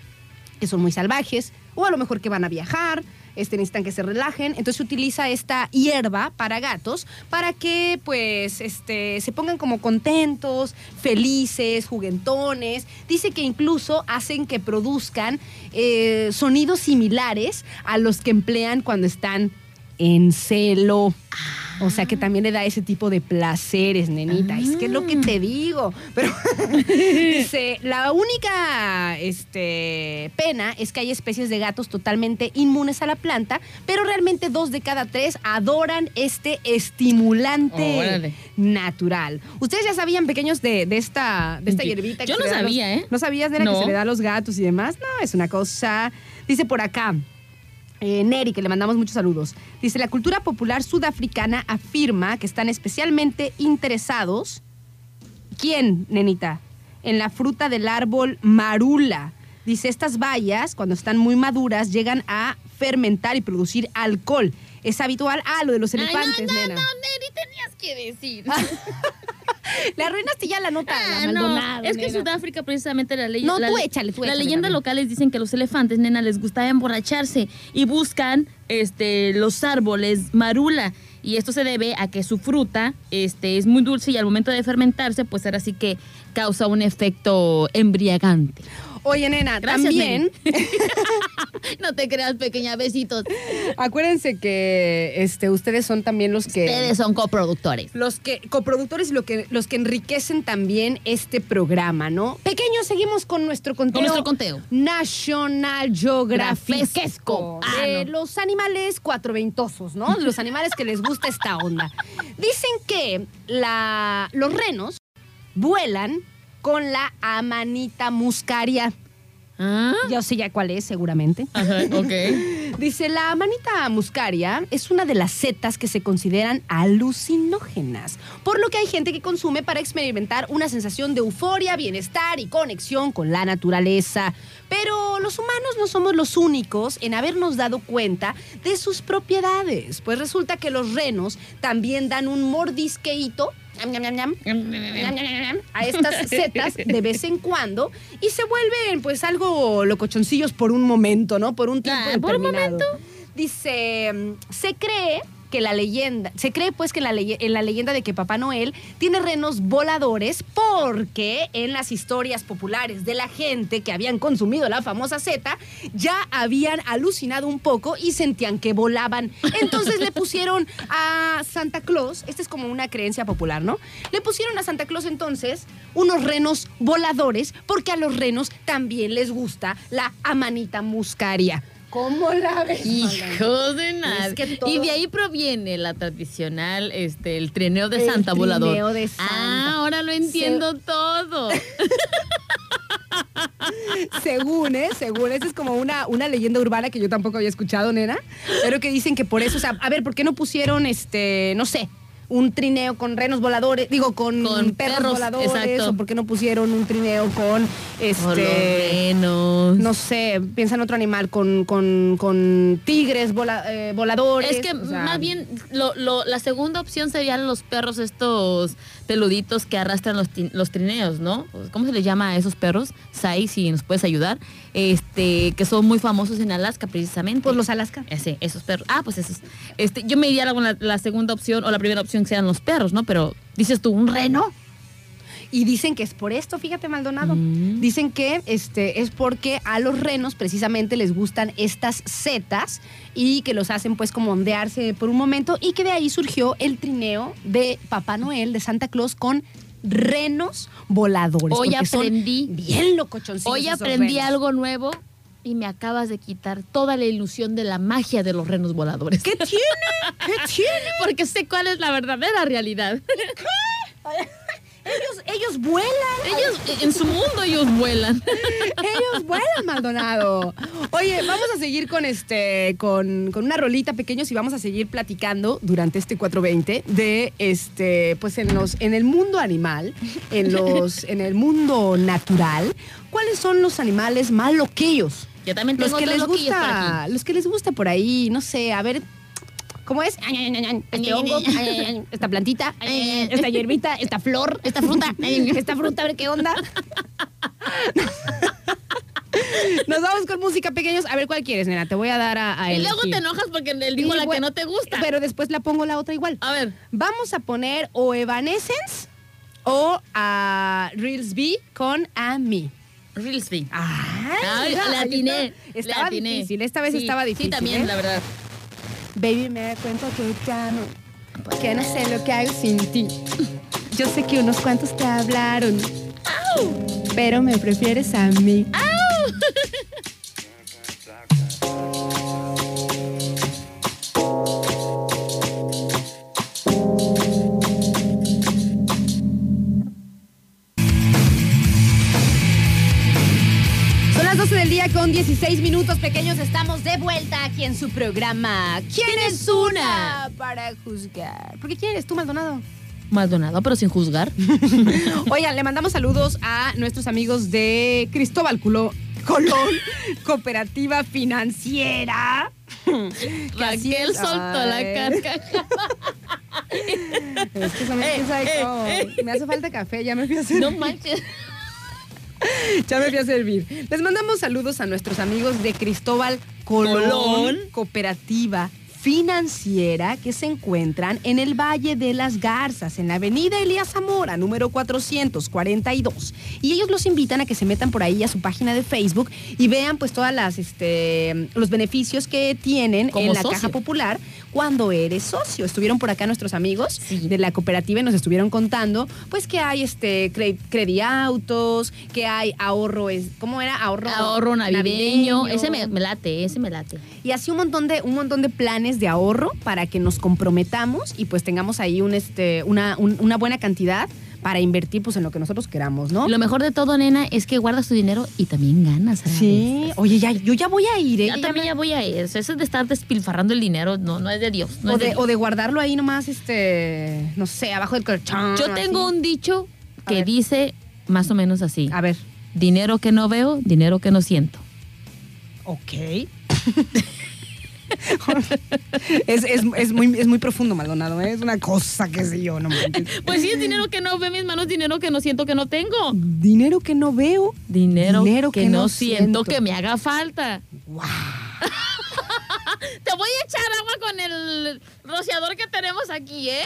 que son muy salvajes, o a lo mejor que van a viajar, este, necesitan que se relajen. Entonces utiliza esta hierba para gatos para que pues este, se pongan como contentos, felices, juguetones. Dice que incluso hacen que produzcan eh, sonidos similares a los que emplean cuando están en celo. O sea que también le da ese tipo de placeres, nenita. Es que es lo que te digo. Pero dice, la única este, pena es que hay especies de gatos totalmente inmunes a la planta, pero realmente dos de cada tres adoran este estimulante natural. Ustedes ya sabían, pequeños, de, de esta, de esta hierbita. que yo no los- sabía, ¿eh? ¿No sabías, nena, que No. se le da a los gatos y demás? No, es una cosa... Dice por acá, eh, Neri, que le mandamos muchos saludos. Dice, la cultura popular sudafricana afirma que están especialmente interesados. ¿Quién, nenita? En la fruta del árbol marula. Dice, estas bayas, cuando están muy maduras, llegan a fermentar y producir alcohol. Es habitual. Ah, lo de los Ay, elefantes, no, no, nena. no, Neri, tenías que decir. Le arruinaste ya la nota. Ah, la no, Maldonado, es que en. Sudáfrica precisamente la ley... No, la, tú échale, tú échale leyendas también. locales dicen que los elefantes, nena, les gustaba emborracharse y buscan este, los árboles marula. Y esto se debe a que su fruta este, es muy dulce y al momento de fermentarse, pues ahora sí que causa un efecto embriagante. Oye, nena, Gracias, también... No te creas, pequeña, besitos. Acuérdense que este, ustedes son también los que... Ustedes son coproductores. Los que, coproductores y lo que, los que enriquecen también este programa, ¿no? Pequeños, seguimos con nuestro conteo. Con nuestro conteo. National Geographic. Ah, de no. los animales cuatroventosos, ¿no? Los animales que les gusta esta onda. Dicen que la, los renos vuelan con la amanita muscaria. Ah, Yo sé ya cuál es, seguramente. ajá, ok. Dice, la manita muscaria es una de las setas que se consideran alucinógenas, por lo que hay gente que consume para experimentar una sensación de euforia, bienestar y conexión con la naturaleza. Pero los humanos no somos los únicos en habernos dado cuenta de sus propiedades, pues resulta que los renos también dan un mordisqueíto a estas setas de vez en cuando y se vuelven pues algo locochoncillos por un momento, ¿no? Por un tiempo. Ah, por un momento. Dice, mm, se cree que la leyenda, se cree pues que la leye- en la leyenda de que Papá Noel tiene renos voladores porque en las historias populares de la gente que habían consumido la famosa seta ya habían alucinado un poco y sentían que volaban. Entonces le pusieron a Santa Claus, esta es como una creencia popular, ¿no? Le pusieron a Santa Claus entonces unos renos voladores porque a los renos también les gusta la amanita muscaria. ¿Cómo la ves? Hijo de nada. Es que todo- Y de ahí proviene la tradicional, este, el trineo de El Santa volador. trineo de Santa. Ah, ahora lo entiendo todo. Según, ¿eh? Según. Esta es como una, una leyenda urbana que yo tampoco había escuchado, nena. Pero que dicen que por eso, o sea, a ver, ¿por qué no pusieron, este, no sé, un trineo con renos voladores, digo, con, Con perros, perros, voladores? exacto. ¿O por qué no pusieron un trineo con, este... renos. No sé, piensa en otro animal, con, con, con tigres vola- eh, voladores. Es que o sea, más bien lo, lo- la segunda opción serían los perros estos peluditos que arrastran los, los trineos, ¿no? ¿Cómo se les llama a esos perros? Sai, si nos puedes ayudar. Este, que son muy famosos en Alaska precisamente. Pues los Alaska. Ese, esos perros. Ah, pues esos. Este, yo me iría con la, la segunda opción o la primera opción que sean los perros, ¿no? Pero dices tú, un reno. Y dicen que es por esto, fíjate, Maldonado. Mm. Dicen que este, es porque a los renos precisamente les gustan estas setas y que los hacen pues como ondearse por un momento y que de ahí surgió el trineo de Papá Noel, de Santa Claus con renos voladores. Hoy son aprendí. Bien locochoncitos Hoy aprendí algo nuevo y me acabas de quitar toda la ilusión de la magia de los renos voladores. ¿Qué tiene? ¿Qué tiene? Porque sé cuál es la verdadera realidad. Ellos, ellos vuelan. Ellos, en su mundo ellos vuelan. Ellos vuelan, Maldonado. Oye, vamos a seguir con este, con, con una rolita pequeños y vamos a seguir platicando durante este 420 de este, pues en los, en el mundo animal, en los, en el mundo natural, ¿cuáles son los animales más loquillos? Yo también Los tengo que dos les por gusta, aquí. los que les gusta por ahí, no sé, a ver. ¿Cómo es? Este hongo, esta plantita, esta hierbita, esta flor, esta fruta, esta fruta, a ver qué onda. Nos vamos con música pequeños. A ver cuál quieres, nena. Te voy a dar a, a Y luego te enojas porque él dijo la que no te gusta. Pero después la pongo la otra igual. A ver. Vamos a poner o Evanescence o a Reels B con A Me. Reelsby. Ay, ahí atiné. Estaba atiné. difícil. Esta vez Sí, estaba difícil. Sí, también, ¿eh? la verdad. Baby, me cuento que ya no, que no sé lo que hago sin ti. Yo sé que unos cuantos te hablaron, pero me prefieres a mí. Son día con 16 minutos pequeños. Estamos de vuelta aquí en su programa. ¿Quién es una para juzgar? ¿Por qué quieres tú, Maldonado? Maldonado, pero sin juzgar. Oigan, le mandamos saludos a nuestros amigos de Cristóbal Culo- Colón, Cooperativa Financiera. Raquel soltó la carcajada. Es que Eh, ¿quién sabe eh, eh. me hace falta café, ya me fui a servir. No manches. Ya me fui a servir. Les mandamos saludos a nuestros amigos de Cristóbal Colón, Colón. Cooperativa Financiera que se encuentran en el Valle de las Garzas, en la avenida Elías Zamora, número 442. Y ellos los invitan a que se metan por ahí a su página de Facebook y vean pues todas las este los beneficios que tienen Como en la socio. caja popular cuando eres socio. Estuvieron por acá nuestros amigos Sí. de la cooperativa y nos estuvieron contando pues que hay este cre- crediautos, que hay ahorro, es, ¿cómo era? Ahorro, Ahorro navideño. Ese me, me late, ese me late. y así un montón de un montón de planes de ahorro para que nos comprometamos y pues tengamos ahí un este una, un- una buena cantidad para invertir pues en lo que nosotros queramos, ¿no? Lo mejor de todo, nena, es que guardas tu dinero y también ganas. Sí, oye, ya, yo ya voy a ir, ¿eh? Ya Ya también me- ya voy a eso. Eso de estar despilfarrando el dinero no, no es de Dios. no o, es de de, Dios. o de guardarlo ahí nomás, este, no sé, abajo del colchón. Yo tengo así. un dicho que dice más o menos así. A ver. Dinero que no veo, dinero que no siento. Ok. es, es- es muy, es muy profundo, Maldonado. ¿eh? Es una cosa que sé yo, no manches. Pues sí, es dinero que no veo mis manos, dinero que no siento que no tengo. Dinero que no veo. Dinero, Dinero que, que no no siento siento. que me haga falta. Wow. Te voy a echar agua con el rociador que tenemos aquí, ¿eh?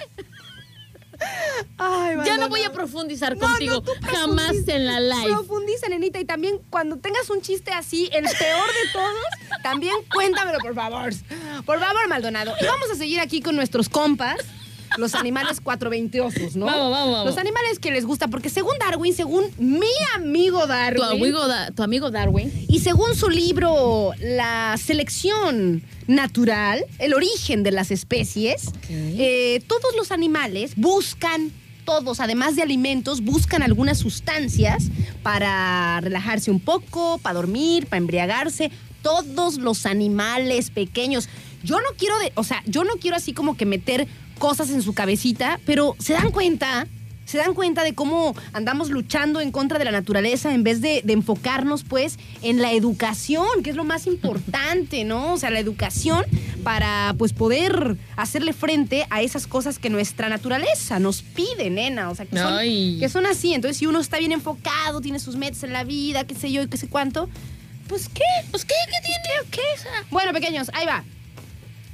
Ay, Ya no voy a profundizar No, contigo. no, Jamás en la live. Profundiza, nenita. Y también cuando tengas un chiste así, el peor de todos, también cuéntamelo, por favor. Por favor, Maldonado. Y vamos a seguir aquí con nuestros compas. Los animales 420 ¿no? Vamos, vamos, vamos. Los animales que les gusta, porque según Darwin, según mi amigo Darwin, Tu amigo, Da- tu amigo Darwin. y según su libro La selección natural, el origen de las especies, eh, todos los animales buscan, todos, además de alimentos, buscan algunas sustancias para relajarse un poco, para dormir, para embriagarse. Todos los animales pequeños. Yo no quiero, de, o sea, yo no quiero así como que meter cosas en su cabecita, pero se dan cuenta se dan cuenta de cómo andamos luchando en contra de la naturaleza en vez de, de enfocarnos pues en la educación, que es lo más importante, ¿no? O sea, la educación para pues poder hacerle frente a esas cosas que nuestra naturaleza nos pide, nena. O sea, que son, Ay. que son así. Entonces, si uno está bien enfocado, tiene sus metas en la vida, qué sé yo y qué sé cuánto, pues qué, pues qué, qué tiene, qué. Bueno, pequeños, ahí va.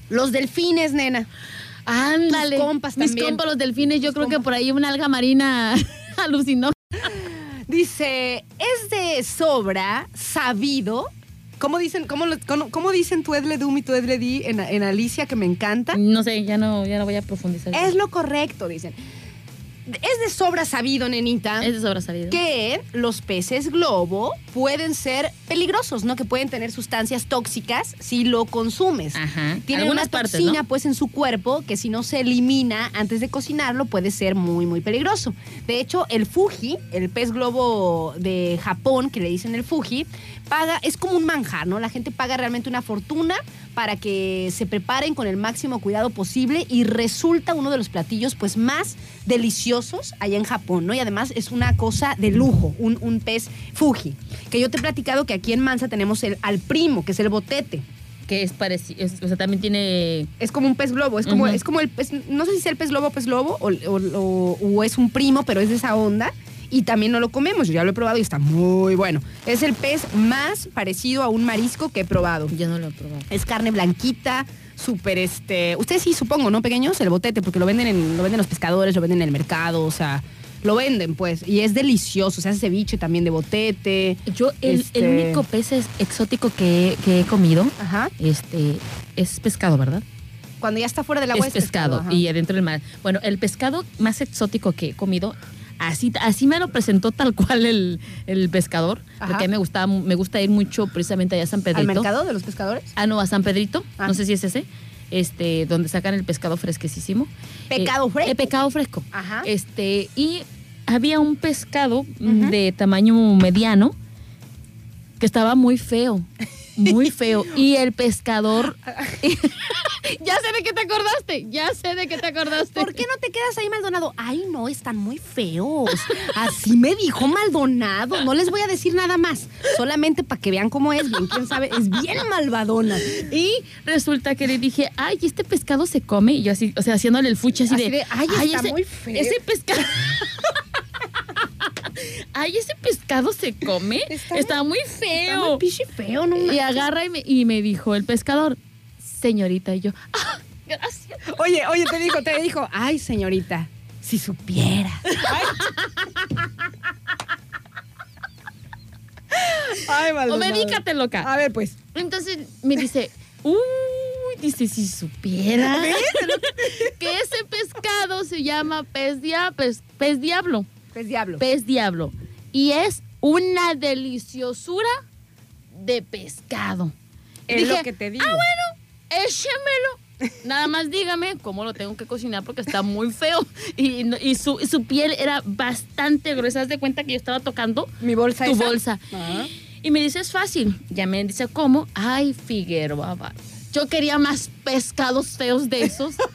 Los delfines, nena. Ándale. Tus compas Mis compas, los delfines, yo Tus creo que por ahí una alga marina alucinó. Dice, es de sobra sabido. ¿Cómo dicen, cómo, lo- cómo- cómo dicen tu Edle Dum y tu Edle Di en, en Alicia que me encanta? No sé, ya no, ya no voy a profundizar. Es lo correcto, dicen. Es de sobra sabido, nenita. Es de sobra sabido. que los peces globo pueden ser peligrosos, ¿no? Que pueden tener sustancias tóxicas si lo consumes. Ajá. Tienen Algunas una partes, toxina ¿no? pues en su cuerpo que si no se elimina antes de cocinarlo puede ser muy muy peligroso. De hecho, el fuji, el pez globo de Japón que le dicen el fuji, paga es como un manjar, ¿no? La gente paga realmente una fortuna para que se preparen con el máximo cuidado posible y resulta uno de los platillos pues más deliciosos allá en Japón, ¿no? Y además es una cosa de lujo, un, un pez fuji. Que yo te he platicado que aquí en Mansa tenemos el al primo, que es el botete. Que es parecido, o sea, también tiene... Es como un pez globo, es como, es como el pez, no sé si sea el pez globo o pez globo, o, o- o- o es un primo, pero es de esa onda. Y también no lo comemos, yo ya lo he probado y está muy bueno. Es el pez más parecido a un marisco que he probado. Yo no lo he probado. Es carne blanquita, súper este. Ustedes sí supongo, ¿no? Pequeños, el botete, porque lo venden en, lo venden los pescadores, lo venden en el mercado, o sea, lo venden, pues. Y es delicioso. Se hace ceviche también de botete. Yo, el, Este- el único pez es- exótico que, que he comido, Ajá. este, es pescado, ¿verdad? Cuando ya está fuera del agua es pescado, ajá. y adentro del mar. Bueno, el pescado más exótico que he comido, así, así me lo presentó tal cual el, el pescador, Ajá. porque a mí me gusta, me gusta ir mucho precisamente allá a San Pedrito. ¿Al mercado de los pescadores? Ah, no, a San Pedrito, Ah. no sé si es ese, este, donde sacan el pescado fresquecísimo. Pecado Eh, fresco. El pescado fresco. Ajá. Este, y había un pescado de tamaño mediano que estaba muy feo. Muy feo. Y el pescador. ya sé de qué te acordaste. Ya sé de qué te acordaste. ¿Por qué no te quedas ahí, Maldonado? Ay, no, están muy feos. Así me dijo Maldonado. No les voy a decir nada más. Solamente para que vean cómo es. Bien, quién sabe. Es bien malvadona. Y resulta que le dije, ay, este pescado se come. Y yo así, o sea, haciéndole el fuchi así, Así de, de, "Ay, está muy feo". Ese pescado. ay, ese pescado se come. Está Está, muy Está feo. muy pichi feo, no y agarra y me, y me dijo el pescador, señorita, y yo, ah, gracias. Oye, oye, te dijo, te dijo. Ay, señorita, si supiera. Ay, O Maldonado. medícate, loca. A ver, pues. Entonces me dice, uy, dice, si supiera que ese pescado se llama pez, dia- pez- pez diablo. Pez diablo. Pez diablo. Y es una deliciosura de pescado. Es lo dije, que te digo. Ah, bueno, échemelo. Nada más dígame cómo lo tengo que cocinar porque está muy feo. Y, su, piel era bastante gruesa. Haz de cuenta que yo estaba tocando Mi bolsa tu esa. bolsa. Ajá. Y me dice, es fácil. Ya me dice, ¿cómo? Ay, Figueroa. Yo quería más pescados feos de esos.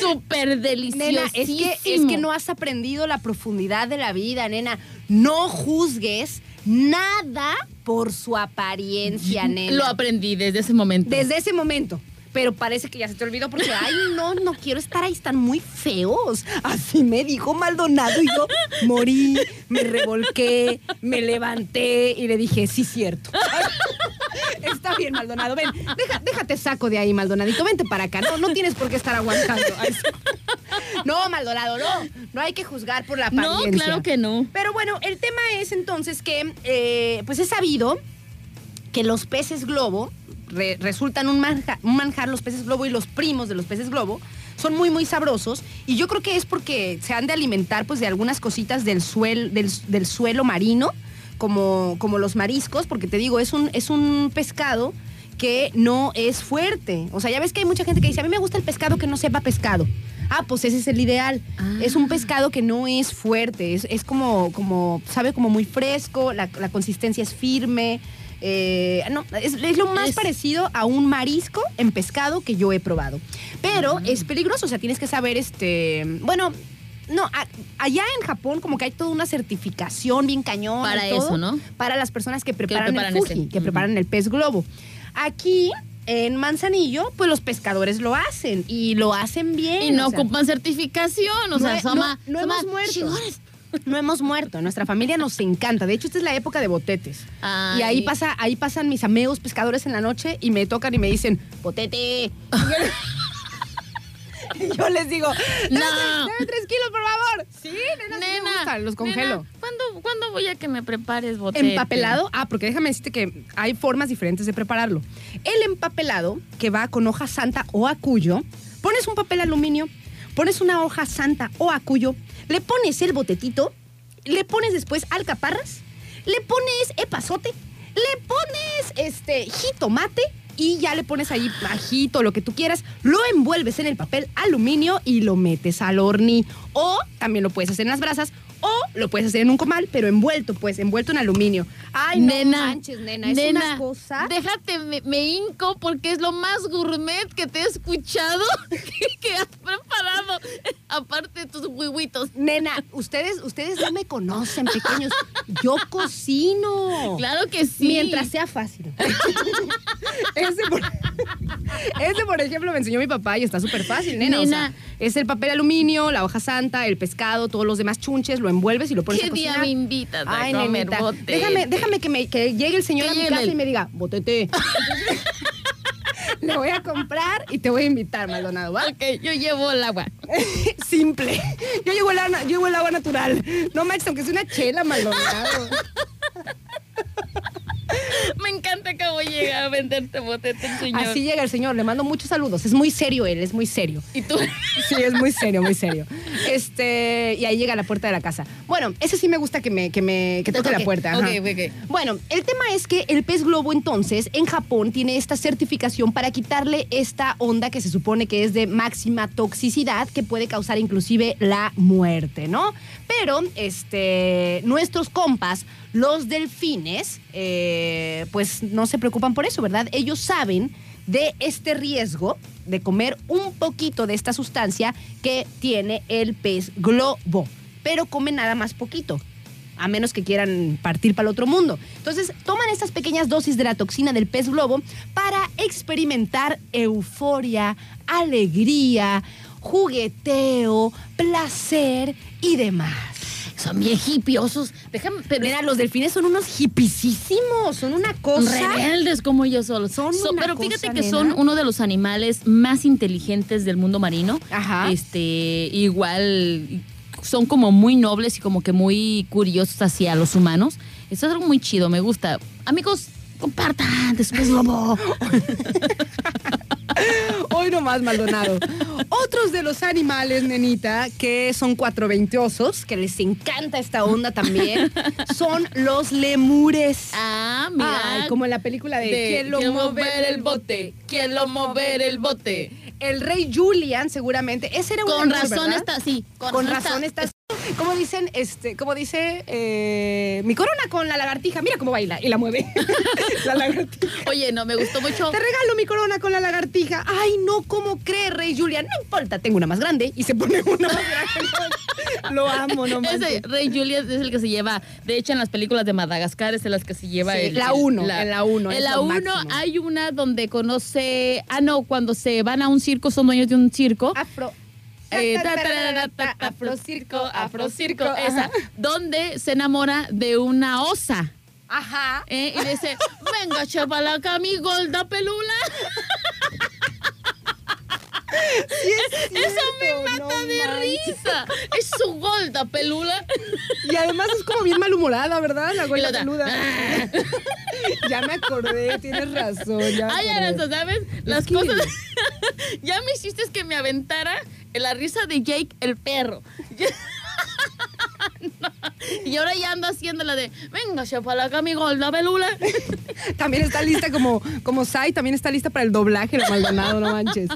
Súper deliciosos. Nena, es que, es que no has aprendido la profundidad de la vida, nena. No juzgues nada por su apariencia, nena. Lo aprendí desde ese momento. Desde ese momento. Pero parece que ya se te olvidó porque, ay, no, no quiero estar ahí, están muy feos. Así me dijo Maldonado y yo morí, me revolqué, me levanté y le dije, sí, cierto. Está bien, Maldonado, ven, deja- déjate saco de ahí, Maldonadito, vente para acá. No, no tienes por qué estar aguantando. No, Maldonado, no. No hay que juzgar por la No, apariencia. claro que no. Pero bueno, el tema es entonces que, eh, pues es sabido que los peces globo re- resultan un, manja- un manjar, los peces globo y los primos de los peces globo son muy, muy sabrosos. Y yo creo que es porque se han de alimentar pues de algunas cositas del, suel, del, del suelo marino, como, como los mariscos, porque te digo, es un, es un pescado que no es fuerte. O sea, ya ves que hay mucha gente que dice, a mí me gusta el pescado que no sepa pescado. Ah, pues ese es el ideal. Ah. Es un pescado que no es fuerte, es, es como, como, sabe como muy fresco, la, la consistencia es firme. Eh, no, es, es lo más Es- parecido a un marisco en pescado que yo he probado. Pero es peligroso, o sea, tienes que saber, este, bueno, no, a- allá en Japón como que hay toda una certificación bien cañón. y Para todo, eso, ¿no? Para las personas que preparan, preparan el fuji, que preparan el pez globo. Aquí en Manzanillo, pues los pescadores lo hacen y lo hacen bien. Y no o sea, ocupan certificación. O no sea, he- son no- no hemos muerto. No hemos muerto, nuestra familia nos encanta. De hecho, esta es la época de botetes. Ay. Y ahí pasa, ahí pasan mis amigos pescadores en la noche y me tocan y me dicen, botete. Y yo les digo, No. dame, tres kilos, por favor. Sí, nena, sí me Nena, gusta, los congelo. nena, ¿cuándo, ¿cuándo voy a que me prepares botete? Empapelado, ah, porque déjame decirte que hay formas diferentes de prepararlo. El empapelado, que va con hoja santa o acuyo, pones un papel aluminio, pones una hoja santa o acuyo, le pones el botetito, le pones después alcaparras, le pones epazote, le pones este jitomate y ya le pones ahí ajito, lo que tú quieras, lo envuelves en el papel aluminio y lo metes al horni. O también lo puedes hacer en las brasas o lo puedes hacer en un comal, pero envuelto, pues, envuelto en aluminio. Ay, no nena, manches, nena, es nena, una cosa. Déjate, me, me hinco porque es lo más gourmet que te he escuchado que, que has preparado. Aparte de tus huevitos. Nena, ustedes, ustedes no me conocen, pequeños. Yo cocino. Claro que sí. Mientras sea fácil. ese, por, ese, por ejemplo, me enseñó mi papá y está súper fácil, nena. O sea, Nena. es el papel aluminio, la hoja santa, el pescado, todos los demás chunches, lo envuelves y lo pones ¿Qué a día cocinar. me invitas a Ay, comer nenita, botete? déjame, déjame que, me, que llegue el señor a mi casa el- y me diga, botete. Le voy a comprar y te voy a invitar, Maldonado, ¿va? Ok, yo llevo el agua. Simple. Yo llevo el, agua- yo llevo el agua natural. No manches, aunque sea una chela, Maldonado. Me encanta cómo llega a venderte botete el señor. Así llega el señor, le mando muchos saludos. Es muy serio él, es muy serio. Y tú. Sí, es muy serio, muy serio. Este, y ahí llega a la puerta de la casa. Bueno, ese sí me gusta que me, que me que toque la puerta. ajá. Ok, ok. Bueno, el tema es que el pez globo entonces en Japón tiene esta certificación para quitarle esta onda que se supone que es de máxima toxicidad que puede causar inclusive la muerte, ¿no? Pero este, nuestros compas, los delfines, eh, pues no se preocupan por eso, ¿verdad? Ellos saben de este riesgo de comer un poquito de esta sustancia que tiene el pez globo, pero comen nada más poquito a menos que quieran partir para el otro mundo. Entonces, toman estas pequeñas dosis de la toxina del pez globo para experimentar euforia, alegría, jugueteo, placer y demás. Son bien hipiosos. Déjame, pero Mira, los delfines son unos hipisísimos, son una cosa. rebeldes como ellos solos. Son So- una pero fíjate que nena. son uno de los animales más inteligentes del mundo marino. Ajá. Este, igual son como muy nobles y como que muy curiosos hacia los humanos. Eso es algo muy chido, me gusta. Amigos, compartan después lobo. Hoy nomás, Maldonado. Otros de los animales, nenita, que son cuatro veintiosos, que les encanta esta onda también, son los lemures. Ah, mira. Ay, como en la película de, de ¿Quién lo ¿Quién mover el bote? ¿Quién lo mover el bote? El rey Julian, seguramente. Ese era un Con lemur, razón ¿verdad? está así. Con, razón está. Como dicen, este, como dice eh, mi corona con la lagartija. Mira cómo baila y la mueve. la lagartija. Oye, no, me gustó mucho. Te regalo mi corona con la lagartija. Ay, no, ¿cómo cree, Rey Julian? No importa, tengo una más grande. Y se pone una más grande. Lo amo, no. Ese Rey Juliet es el que se lleva, de hecho en las películas de Madagascar es de las que se lleva Sí, el, la el- uno, en la uno, En es la lo 1 máximo. hay una donde conoce, ah no, cuando se van a un circo, son dueños de un circo. Afro. Eh, ta, ta, ta, Afrocirco, afrocirco, esa, donde se enamora de una osa. Ajá. eh, y dice, venga, chavala, acá mi golda pelula. Eso me mata no de manches. risa. Es su golda pelula. Y además es como bien malhumorada, ¿verdad? La otra, peluda. "Ah". ya me acordé, tienes razón. Ya me Ay. Aranza, ¿sabes? Las cosas. ya me hiciste que me aventara en la risa de Jake el perro. No. Y ahora ya ando haciendo la de, venga, chapalaca, mi golda pelula. También está lista como, como Sai, también está lista para el doblaje, la Maldonado, no manches.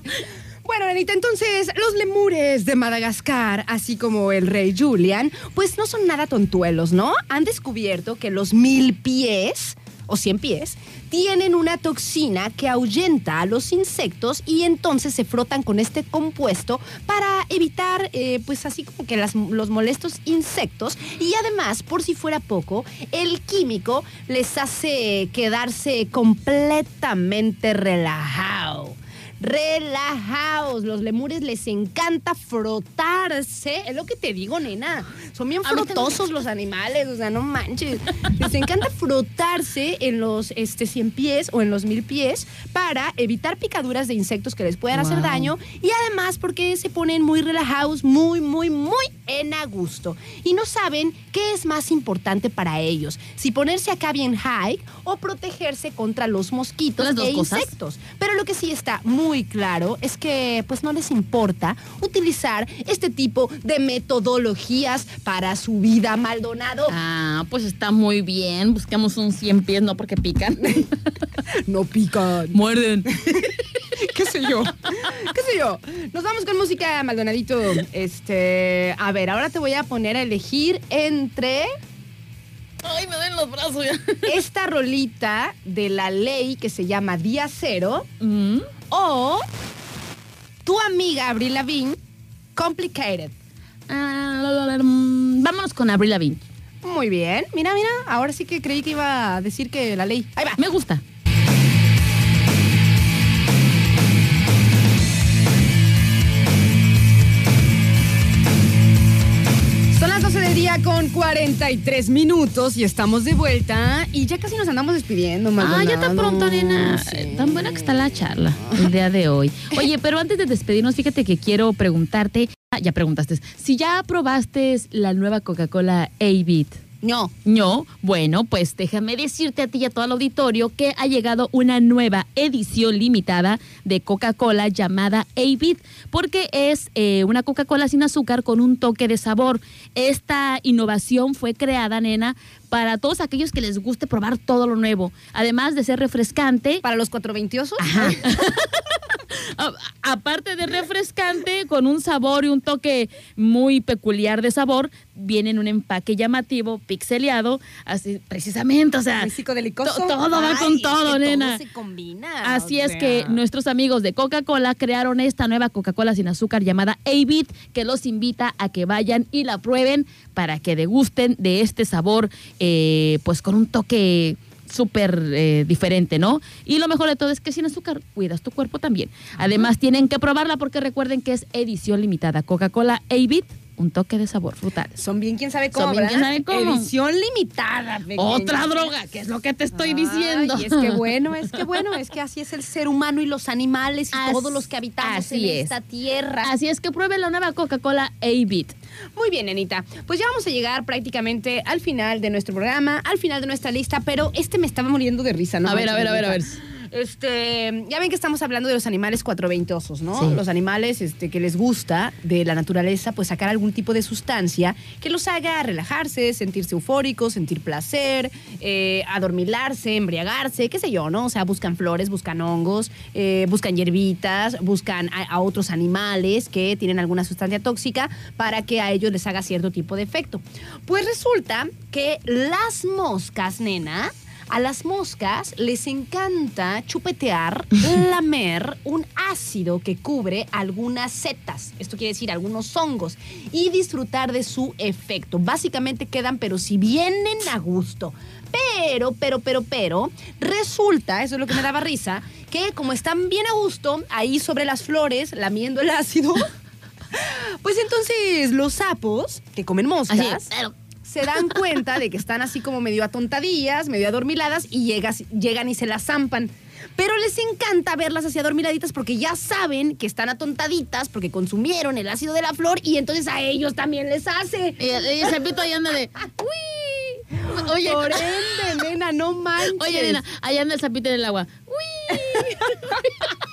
Bueno, entonces los lemures de Madagascar, así como el rey Julian, pues no son nada tontuelos, ¿no? Han descubierto que los mil pies o cien pies tienen una toxina que ahuyenta a los insectos y entonces se frotan con este compuesto para evitar, eh, pues así como que los molestos insectos y además, por si fuera poco, el químico les hace quedarse completamente relajado. Relajados, los lemures les encanta frotarse, es lo que te digo, nena. Son bien frotosos los animales, o sea, no manches. Les encanta frotarse en los este, 100 pies o en los mil pies para evitar picaduras de insectos que les puedan hacer daño y además porque se ponen muy relajados, muy, muy, muy bien a gusto y no saben qué es más importante para ellos, si ponerse acá bien high o protegerse contra los mosquitos e cosas. insectos. Pero lo que sí está muy claro es que pues no les importa utilizar este tipo de metodologías para su vida, Maldonado. Ah, pues está muy bien. Buscamos un 100 pies, no porque pican. No pican. Muerden. ¿Qué sé yo? ¿Qué sé yo? Nos vamos con música, Maldonadito. Este, a ver, ahora te voy a poner a elegir entre Ay, me den los brazos ya. esta rolita de la ley que se llama Día Cero Mm. O tu amiga Avril Lavigne, Complicated. Mm, vámonos con Abril Lavigne. Muy bien. Mira, mira, ahora sí que creí que iba a decir que la ley. Ahí va. Me gusta. Las 12 del día con 43 minutos y estamos de vuelta y ya casi nos andamos despidiendo, Ah, Maldonado. ya tan pronto, nena. Sí. Eh, Tan buena que está la charla el día de hoy. Oye, pero antes de despedirnos, fíjate que quiero preguntarte. Ah, ya preguntaste. Si ya probaste la nueva Coca-Cola A-Bit. No. No, bueno, pues déjame decirte a ti y a todo el auditorio que ha llegado una nueva edición limitada de Coca-Cola llamada A-Bit, porque es eh, una Coca-Cola sin azúcar con un toque de sabor. Esta innovación fue creada, nena, para todos aquellos que les guste probar todo lo nuevo. Además de ser refrescante, ¿Para los 420 a- aparte de refrescante, con un sabor y un toque muy peculiar de sabor, viene en un empaque llamativo, pixeleado, así precisamente, o sea, psicodelicoso. todo va con es que todo, nena. se combina. Así es sea. que nuestros amigos de Coca-Cola crearon esta nueva Coca-Cola sin azúcar llamada A-Bit, que los invita a que vayan y la prueben para que degusten de este sabor, eh, pues con un toque súper eh, diferente, ¿no? Y lo mejor de todo es que sin azúcar cuidas tu cuerpo también. Además tienen que probarla porque recuerden que es edición limitada. Coca-Cola A-Bit, un toque de sabor frutal. Son bien quién sabe cómo, Son bien quién sabe cómo. Edición limitada. pequeña. Otra droga, que es lo que te estoy diciendo. es que bueno, es que bueno, es que así es el ser humano y los animales y todos los que habitamos así en es. esta tierra. Así es que prueben la nueva Coca-Cola A-Bit. Muy bien, Nenita. Pues ya vamos a llegar prácticamente al final de nuestro programa, al final de nuestra lista, pero este me estaba muriendo de risa, ¿no? A ver, a ver, a ver, a ver. Este, ya ven que estamos hablando de los animales cuatroveintosos, ¿no? Sí. Los animales este, que les gusta de la naturaleza, pues sacar algún tipo de sustancia que los haga relajarse, sentirse eufóricos, sentir placer, eh, adormilarse, embriagarse, qué sé yo, ¿no? O sea, buscan flores, buscan hongos, eh, buscan hierbitas, buscan a, a otros animales que tienen alguna sustancia tóxica para que a ellos les haga cierto tipo de efecto. Pues resulta que las moscas, nena, a las moscas les encanta chupetear, lamer un ácido que cubre algunas setas, esto quiere decir algunos hongos, y disfrutar de su efecto. Básicamente quedan, pero si vienen a gusto. Pero, pero, pero, pero, resulta, eso es lo que me daba risa, que como están bien a gusto ahí sobre las flores, lamiendo el ácido, pues entonces los sapos que comen moscas Así pero- se dan cuenta de que están así como medio atontadillas, medio adormiladas y llegas- llegan y se las zampan. Pero les encanta verlas así adormiladitas porque ya saben que están atontaditas porque consumieron el ácido de la flor y entonces a ellos también les hace. Y, y el ahí anda de. ¡Uy! Oye, Por ende, nena, no manches. oye, nena, allá anda el sapito en el agua. ¡Uy!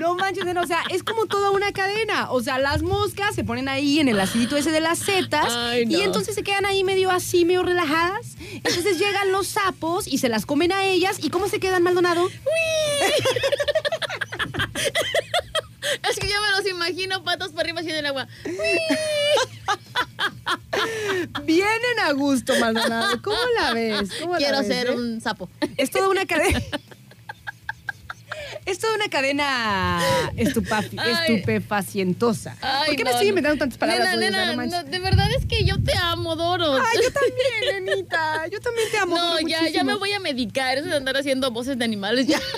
No manches, o sea, es como toda una cadena. O sea, las moscas se ponen ahí en el acidito ese de las setas Ay, no. y entonces se quedan ahí medio así, medio relajadas. Entonces llegan los sapos y se las comen a ellas. ¿Y cómo se quedan, Maldonado? Es que yo me los imagino patas para arriba así en el agua. Vienen a gusto, Maldonado. ¿Cómo la ves? ¿Cómo la Quiero ves, ser eh? un sapo. Es toda una cadena. Es toda una cadena estupefacientosa. Ay, ¿Por qué me estoy inventando tantas palabras? Nena, nena, no de verdad es que yo te amo, Doro. Ay, yo también, nenita. Yo también te amo. No, ya, ya me voy a medicar. Eso de andar haciendo voces de animales ya.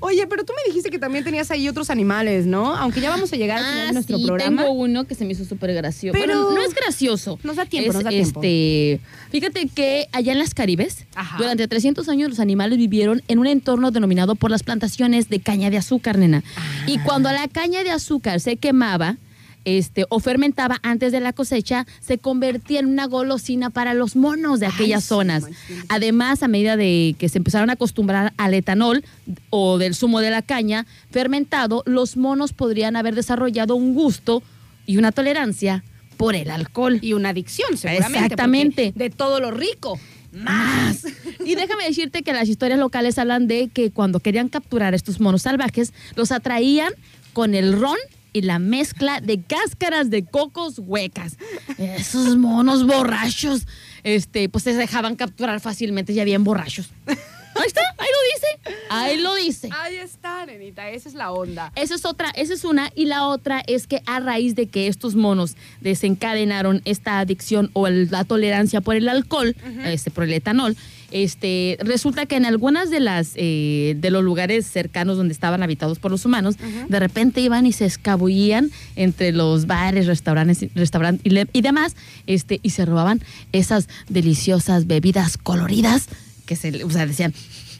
Oye, pero tú me dijiste que también tenías ahí otros animales, ¿no? Aunque ya vamos a llegar al final de nuestro Ah, sí, programa. tengo uno que se me hizo súper gracioso. Pero- Pero no es gracioso. Nos da tiempo, Es, nos da tiempo. Este, fíjate que allá en las Caribes, Ajá. durante 300 años los animales vivieron en un entorno denominado por las plantaciones de caña de azúcar, nena. Y Ah. cuando la caña de azúcar se quemaba, este, o fermentaba antes de la cosecha, se convertía en una golosina para los monos de aquellas zonas. Además, a medida de que se empezaron a acostumbrar al etanol o del zumo de la caña fermentado, los monos podrían haber desarrollado un gusto y una tolerancia por el alcohol. Y una adicción, seguramente. Exactamente. De todo lo rico. Más. Y déjame decirte que las historias locales hablan de que cuando querían capturar estos monos salvajes, los atraían con el ron y la mezcla de cáscaras de cocos huecas. Esos monos borrachos, este, pues se dejaban capturar fácilmente, ya bien borrachos. Ahí está, ahí lo dice. Ahí lo dice. Ahí está, nenita. Esa es la onda. Esa es otra, esa es una. Y la otra es que a raíz de que estos monos desencadenaron esta adicción o el- la tolerancia por el alcohol, este, por el etanol, este, resulta que en algunas de las eh, de los lugares cercanos donde estaban habitados por los humanos, de repente iban y se escabullían entre los bares, restaurantes, restaurantes y, y demás, este, y se robaban esas deliciosas bebidas coloridas que se, le- o sea, decían.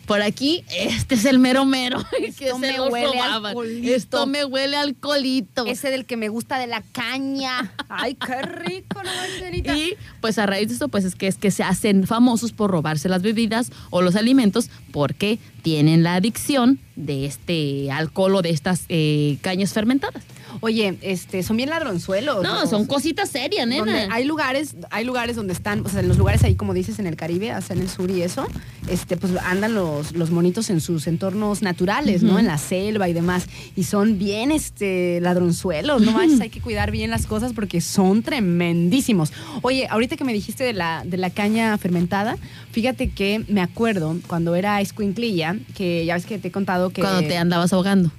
Por aquí, este es el mero mero. que Esto me huele a robaban. alcoholito. Esto me huele a alcoholito. Ese del que me gusta de la caña. Ay, qué rico, no. Y pues a raíz de esto, pues es que es que se hacen famosos por robarse las bebidas o los alimentos porque tienen la adicción de este alcohol o de estas eh, cañas fermentadas. Oye, este, son bien ladronzuelos. No, son cositas serias, donde nena. hay lugares, hay lugares donde están, o sea, en los lugares ahí, como dices, en el Caribe, hasta en el sur y eso, este, pues andan los, los monitos en sus entornos naturales, ¿no? En la selva y demás. Y son bien, este, ladronzuelos, no manches, hay que cuidar bien las cosas porque son tremendísimos. Oye, ahorita que me dijiste de la, de la caña fermentada, fíjate que me acuerdo cuando era escuinclilla, que ya ves que te he contado que... Cuando te andabas ahogando.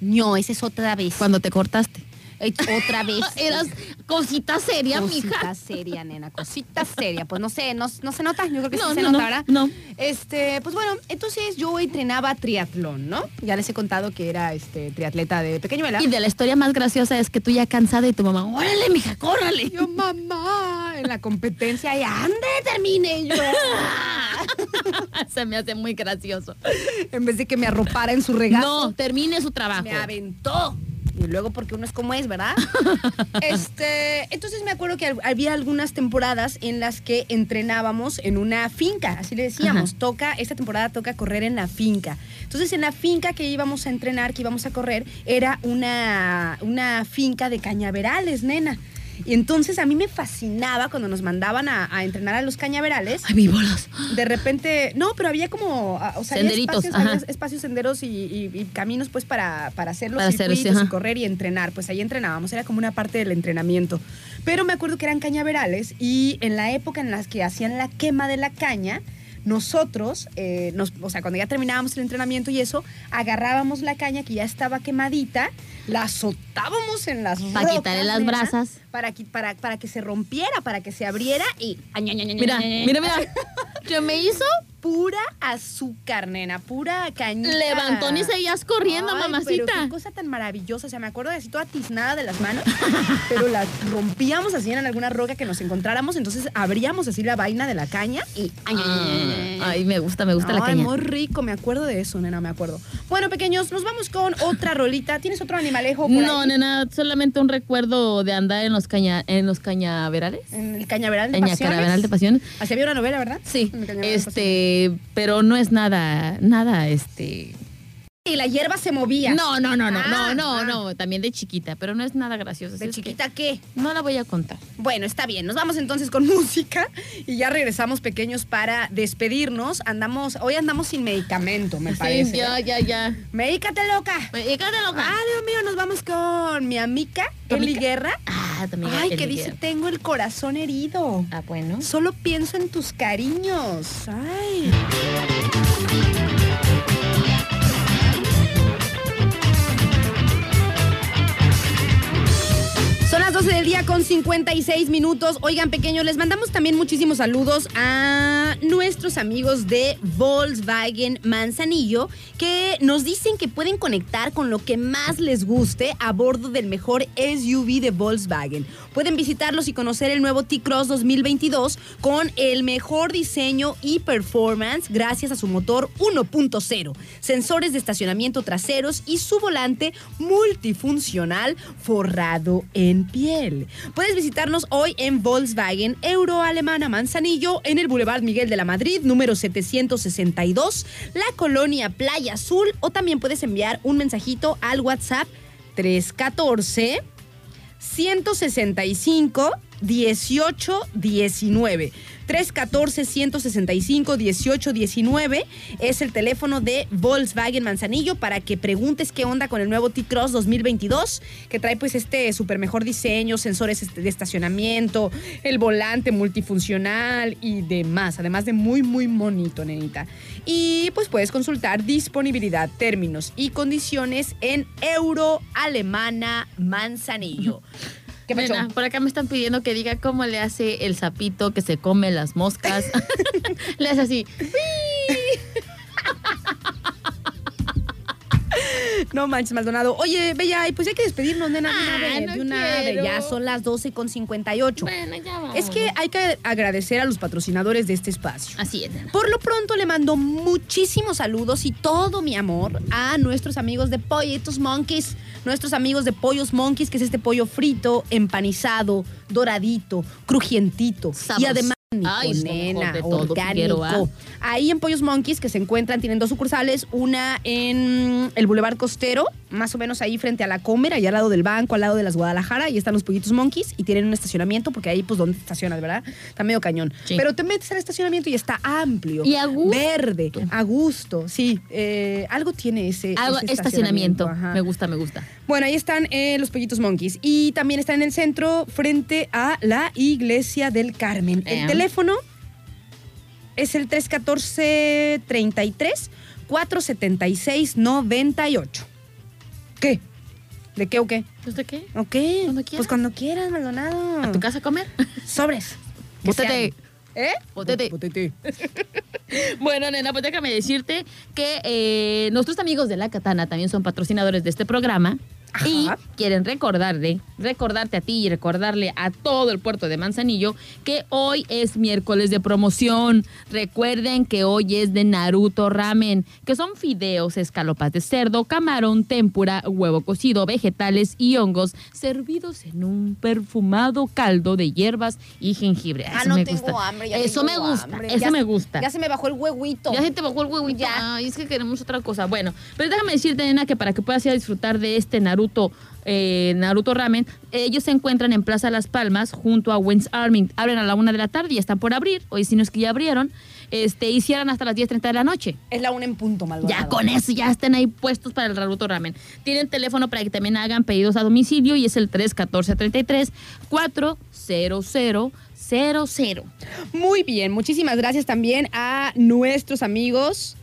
No, esa es otra vez. Cuando te cortaste. Otra vez. Eras cosita seria, Cosita mija. seria, nena, cosita seria. Pues no sé, no, no se nota, yo creo que No, sí se no, nota, no, ¿verdad? no. Este, pues bueno, entonces yo entrenaba triatlón, ¿no? Ya les he contado que era este triatleta de pequeñuela. Y de la historia más graciosa es que tú ya cansada y tu mamá, órale, mija, córrale. yo, mamá, en la competencia, y ande, termine yo. Se me hace muy gracioso. en vez de que me arropara en su regazo. No, termine su trabajo. me aventó. Y luego porque uno es como es, ¿verdad? este, entonces me acuerdo que había algunas temporadas en las que entrenábamos en una finca, así le decíamos, Ajá. toca, esta temporada toca correr en la finca. Entonces en la finca que íbamos a entrenar, que íbamos a correr, era una, una finca de cañaverales, nena. Y entonces a mí me fascinaba cuando nos mandaban a, a entrenar a los cañaverales Ay, mi bolas. de repente, no, pero había como, o sea, había Senderitos, espacios, ajá. había espacios senderos y, y- y caminos pues para, para hacer los Para hacer, circuitos sí, y correr y entrenar. Pues ahí entrenábamos, era como una parte del entrenamiento. Pero me acuerdo que eran cañaverales y en la época en las que hacían la quema de la caña, nosotros, eh, nos, o sea, cuando ya terminábamos el entrenamiento y eso, agarrábamos la caña que ya estaba quemadita, la azotábamos en las Pa' rocas, quitarle las nena, brasas. Para, para, para que se rompiera, para que se abriera y... Mira, mira, mira. ¿Qué me hizo? Pura azúcar, nena, pura cañita. Levantón y seguías corriendo, Ay, mamacita. Pero qué cosa tan maravillosa. O sea, me acuerdo de así toda tiznada de las manos, pero las rompíamos así en alguna roca que nos encontráramos. Entonces abríamos así la vaina de la caña y. Ay, me gusta, me gusta la caña. muy rico, me acuerdo de eso, nena, me acuerdo. Bueno, pequeños, nos vamos con otra rolita. ¿Tienes otro animalejo por No, ahí? nena, solamente un recuerdo de andar en los caña, en los cañaverales. En el cañaveral de En el pasiones. cañaveral de pasiones. Así había una novela, ¿verdad? Sí. En el cañaveral pero no es nada, nada, este. Y la hierba se movía. No, no, no, no, Ah, no, no, ah. no. También de chiquita, pero no es nada gracioso. ¿De ¿sabes chiquita qué? No la voy a contar. Bueno, está bien. Nos vamos entonces con música y ya regresamos pequeños para despedirnos. Andamos, hoy andamos sin medicamento, me parece. Sí, ya, ya, ya. Medícate loca. Llegate loca. Ah, Dios mío, nos vamos con mi amiga ¿Tu Eli amiga? Guerra. Ah, también. Ay, el que dice, tengo el corazón herido. Ah, bueno. Solo pienso en tus cariños. Ay. Las 2 12 del día con 56 minutos. Oigan, pequeños, les mandamos también muchísimos saludos a nuestros amigos de Volkswagen Manzanillo que nos dicen que pueden conectar con lo que más les guste a bordo del mejor SUV de Volkswagen. Pueden visitarlos y conocer el nuevo T-Cross 2022 con el mejor diseño y performance gracias a su motor 1.0, sensores de estacionamiento traseros y su volante multifuncional forrado en piel. Puedes visitarnos hoy en Volkswagen Euro Alemana Manzanillo en el Boulevard Miguel de la Madrid, número 762, la colonia Playa Azul o también puedes enviar un mensajito al WhatsApp 314 165 1819. 314-165-1819 es el teléfono de Volkswagen Manzanillo para que preguntes qué onda con el nuevo T-Cross 2022, que trae pues este súper mejor diseño, sensores este, de estacionamiento, el volante multifuncional y demás, además de muy, muy bonito, nenita. Y pues puedes consultar disponibilidad, términos y condiciones en Euro Alemana Manzanillo. ¿Qué por acá me están pidiendo que diga cómo le hace el sapito que se come las moscas. le hace así. No manches, Maldonado. Oye, Bella, y pues hay que despedirnos, nena, de una de vez. quiero. Ya son las 12 con 58. Bueno, ya vamos. Es que hay que agradecer a los patrocinadores de este espacio. Así es, nena. Por lo pronto le mando muchísimos saludos y todo mi amor a nuestros amigos de Pollitos Monkeys, nuestros amigos de Pollos Monkeys, que es este pollo frito, empanizado, doradito, crujientito y Sabroso. además Ay, nena, de todo, orgánico. Figueroa. Ahí en Pollos Monkeys que se encuentran, tienen dos sucursales, una en el Boulevard Costero, más o menos ahí frente a la Comer, allá al lado del banco, al lado de las Guadalajara, y están los Pollitos Monkeys y tienen un estacionamiento porque ahí pues donde estacionas, ¿verdad? Está medio cañón. Sí. Pero te metes al estacionamiento y está amplio. Y a gusto. Verde, a gusto, sí. Eh, algo tiene ese, Algo- ese estacionamiento. Me gusta, me gusta. Bueno, ahí están eh, los Pollitos Monkeys. Y también están en el centro, frente a la Iglesia del Carmen. El Eh. teléfono es el 314-33-476-98. ¿Qué? ¿De qué o qué? ¿Pues de qué? ¿O Cuando qué? quieras. Pues cuando quieras, Maldonado. ¿A tu casa a comer? Sobres. Bótate. ¿Eh? Bótate. Bótate. Bueno, nena, pues déjame decirte que eh, nuestros amigos de La Katana también son patrocinadores de este programa. Ajá. Y quieren recordarte, recordarte a ti y recordarle a todo el puerto de Manzanillo que hoy es miércoles de promoción. Recuerden que hoy es de Naruto Ramen, que son fideos, escalopas de cerdo, camarón, tempura, huevo cocido, vegetales y hongos servidos en un perfumado caldo de hierbas y jengibre. Ah, Eso no me tengo gusta. hambre. ya Eso me gusta. hambre. Eso Ya me se- gusta. Ya se me bajó el huevito. Ya se te bajó el huevito. Ya. Ay, es que queremos otra cosa. Bueno, pero déjame decirte, nena, que para que puedas ir a disfrutar de este Naruto, eh, Naruto Ramen, ellos se encuentran en Plaza Las Palmas junto a Wens Arming. Abren a la una de la tarde y están por abrir. Hoy si no es que ya abrieron. Este, y cierran hasta las 10.30 de la noche. Es la una en punto, Maldonado. Ya con eso ya están ahí puestos para el Naruto Ramen. Tienen teléfono para que también hagan pedidos a domicilio y es el 314 33 400 00. Muy bien, muchísimas gracias también a nuestros amigos.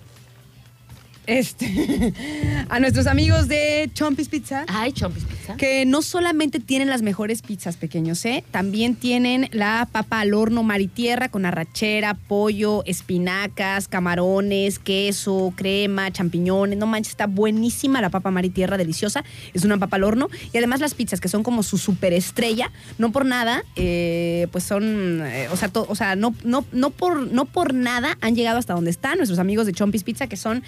Este, a nuestros amigos de Chompis Pizza. Ay, Chompis Pizza. Que no solamente tienen las mejores pizzas pequeños, ¿eh? También tienen la papa al horno maritierra con arrachera, pollo, espinacas, camarones, queso, crema, champiñones. No manches, está buenísima la papa maritierra, deliciosa. Es una papa al horno. Y además las pizzas, que son como su superestrella, no por nada, eh, pues son, eh, o sea, to- o sea no, no, no, por, no por nada han llegado hasta donde están nuestros amigos de Chompis Pizza, que son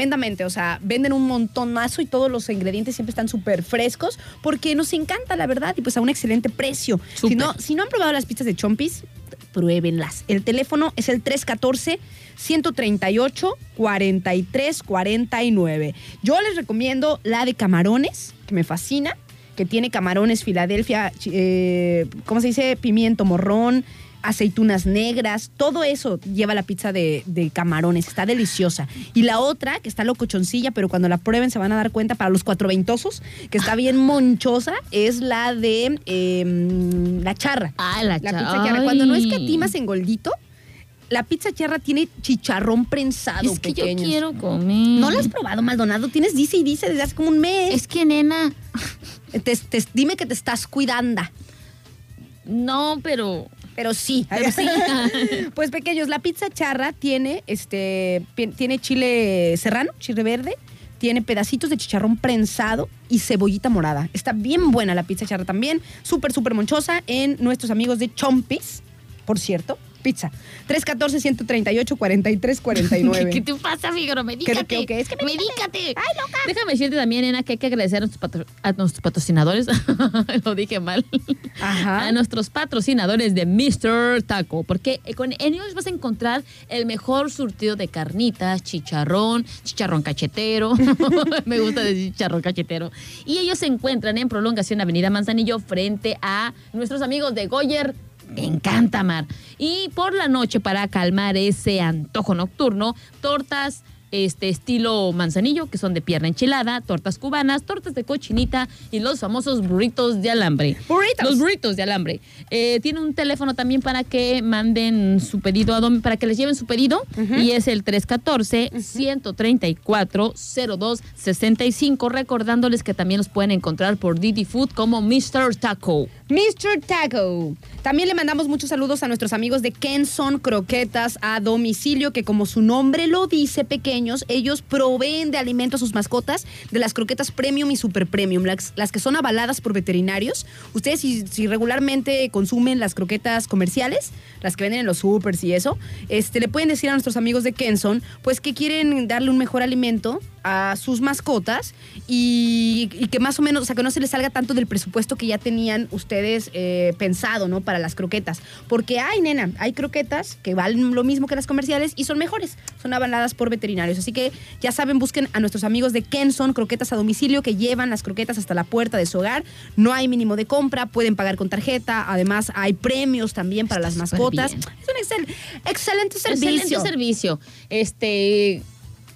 tremendamente, o sea, venden un montonazo y todos los ingredientes siempre están súper frescos, porque nos encanta, la verdad, y pues a un excelente precio. Si no, si no han probado las pizzas de Chompis, pruébenlas. El teléfono es el 314 138 43 49. Yo les recomiendo la de camarones, que me fascina, que tiene camarones Filadelfia, eh, ¿cómo se dice? Pimiento morrón, aceitunas negras, todo eso lleva la pizza de, de camarones, está deliciosa. Y la otra, que está locochoncilla, pero cuando la prueben se van a dar cuenta para los cuatro ventosos, que está bien monchosa, es la de eh, la charra. Ah, la, La cha- pizza charra. Cuando no escatimas en goldito, la pizza charra tiene chicharrón prensado. Es que pequeños. yo quiero comer. ¿No lo has probado, Maldonado? Tienes dice y dice desde hace como un mes. Es que, nena, Te- te- dime que te estás cuidando. no, pero... Pero sí. Pero sí. pues pequeños, la pizza charra tiene, este, tiene chile serrano, chile verde, tiene pedacitos de chicharrón prensado y cebollita morada. Está bien buena la pizza charra también, súper, súper monchosa en nuestros amigos de Chompis, por cierto. Pizza. 314-138-4349. ¿Qué, te pasa, Figaro? Medícate. ¿Qué- qué- qué? Es que medícate. Ay, loca. Déjame decirte también, nena, que hay que agradecer a nuestros, patro- a nuestros patrocinadores. Lo dije mal. Ajá. A nuestros patrocinadores de Mr. Taco. Porque con ellos vas a encontrar el mejor surtido de carnitas, chicharrón, chicharrón cachetero. Me gusta decir chicharrón cachetero. Y ellos se encuentran en Prolongación Avenida Manzanillo frente a nuestros amigos de Goyer. Me encanta, Mar. Y por la noche, para calmar ese antojo nocturno, tortas este estilo manzanillo, que son de pierna enchilada, tortas cubanas, tortas de cochinita y los famosos burritos de alambre. Burritos. Los burritos de alambre. Eh, tiene un teléfono también para que manden su pedido a para que les lleven su pedido y es el 314-134-0265, recordándoles que también los pueden encontrar por Didi Food como Mr. Taco. Mr. Taco. También le mandamos muchos saludos a nuestros amigos de Kenson Croquetas a domicilio, que como su nombre lo dice, ellos proveen de alimento a sus mascotas de las croquetas premium y super premium, las, que son avaladas por veterinarios. Ustedes si, si regularmente consumen las croquetas comerciales, las que venden en los supers y eso, este, le pueden decir a nuestros amigos de Kenson, pues que quieren darle un mejor alimento a sus mascotas y, y que más o menos, o sea, que no se les salga tanto del presupuesto que ya tenían ustedes eh, pensado, ¿no? Para las croquetas. Porque hay, nena, hay croquetas que valen lo mismo que las comerciales y son mejores. Son avaladas por veterinarios. Así que ya saben, busquen a nuestros amigos de Kenson, croquetas a domicilio, que llevan las croquetas hasta la puerta de su hogar. No hay mínimo de compra, pueden pagar con tarjeta. Además, hay premios también para las mascotas. Es un excel- excelente servicio. Excelente servicio. Este,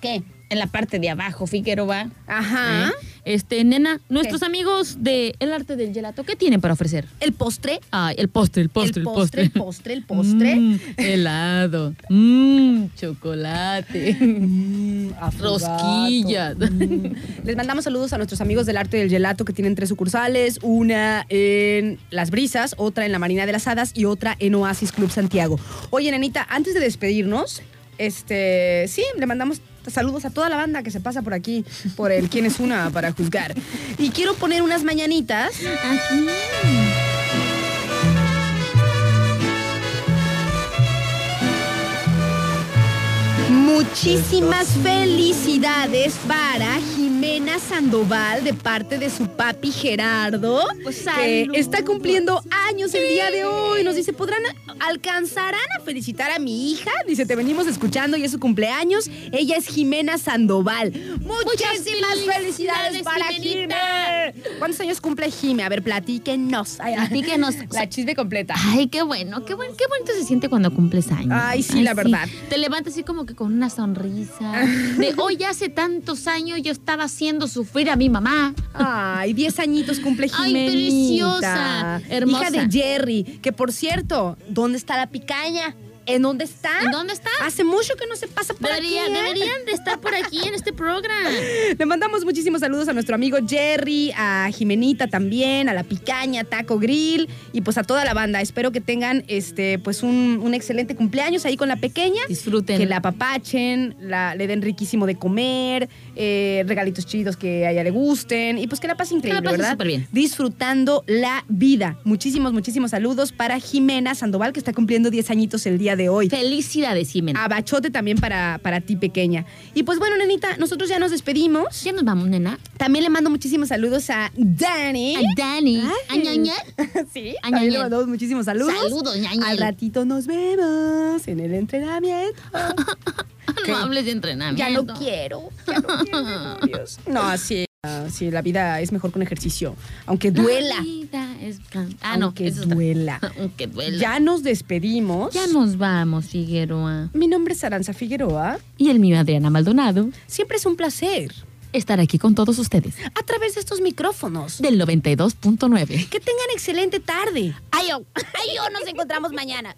¿Qué? En la parte de abajo, Figueroa. Ajá. ¿eh? Este, nena, nuestros amigos de El Arte del Gelato, ¿qué tienen para ofrecer? El postre. Ay, el postre, el postre, el postre. el postre, el postre. Mm, helado. Mmm, chocolate. Rosquillas. Les mandamos saludos a nuestros amigos del Arte del Gelato que tienen tres sucursales, una en Las Brisas, otra en la Marina de las Hadas y otra en Oasis Club Santiago. Oye, nenita, antes de despedirnos, este, sí, le mandamos saludos a toda la banda que se pasa por aquí, por el quién es una para juzgar. Y quiero poner unas mañanitas. Muchísimas felicidades para Jimena Sandoval de parte de su papi Gerardo, Pues, que está cumpliendo años el día de hoy. Nos dice, ¿podrán, alcanzarán a felicitar a mi hija? Dice, te venimos escuchando y es su cumpleaños. Ella es Jimena Sandoval. Muchísimas felicidades, felicidades, para Jimenita. Jime. ¿Cuántos años cumple Jime? A ver, platíquenos. Ay. Platíquenos. La chisme completa. Ay, qué bueno, qué, buen, qué bonito se siente cuando cumples años. Ay, sí, la verdad. Te levantas así como que con una sonrisa. De hoy hace tantos años yo estaba haciendo sufrir a mi mamá. Ay, 10 añitos cumple Ay, preciosa, hermosa. Hija de Jerry, que por cierto, ¿dónde está la picaña? ¿En dónde está? ¿En dónde está? Hace mucho que no se pasa por Debería- aquí. ¿eh? Deberían de estar por aquí en este programa. Le mandamos muchísimos saludos a nuestro amigo Jerry, a Jimenita también, a la Picaña, Taco Grill y pues a toda la banda. Espero que tengan este pues un, un excelente cumpleaños ahí con la pequeña. Disfruten. Que la apapachen, la, le den riquísimo de comer, eh, regalitos chidos que a ella le gusten y pues que la pase increíble, pase ¿verdad? súper bien. Disfrutando la vida. Muchísimos, muchísimos saludos para Jimena Sandoval que está cumpliendo 10 añitos el día de hoy. Felicidades, Jimena. Abachote también para, para ti, pequeña. Y pues bueno, nenita, nosotros ya nos despedimos. Ya nos vamos, nena. También le mando muchísimos saludos a Dani. A Dani. Ay. A Ñaña. Sí, A también le mandamos muchísimos saludos. Saludos, Ñañel. Al ratito nos vemos en el entrenamiento. No hables de entrenamiento. ya no quiero. Ya no quiero demonios. No, sí. Sí, la vida es mejor con ejercicio. Aunque duela. La vida es Ah, no. aunque duela. Aunque duela. Ya nos despedimos. Ya nos vamos, Figueroa. Mi nombre es Aranza Figueroa. Y el mío, Adriana Maldonado, Siempre es un placer. estar aquí con todos ustedes. A través de estos micrófonos. Del 92.9. Que tengan excelente tarde. Ay, oh, ay, oh, nos encontramos mañana.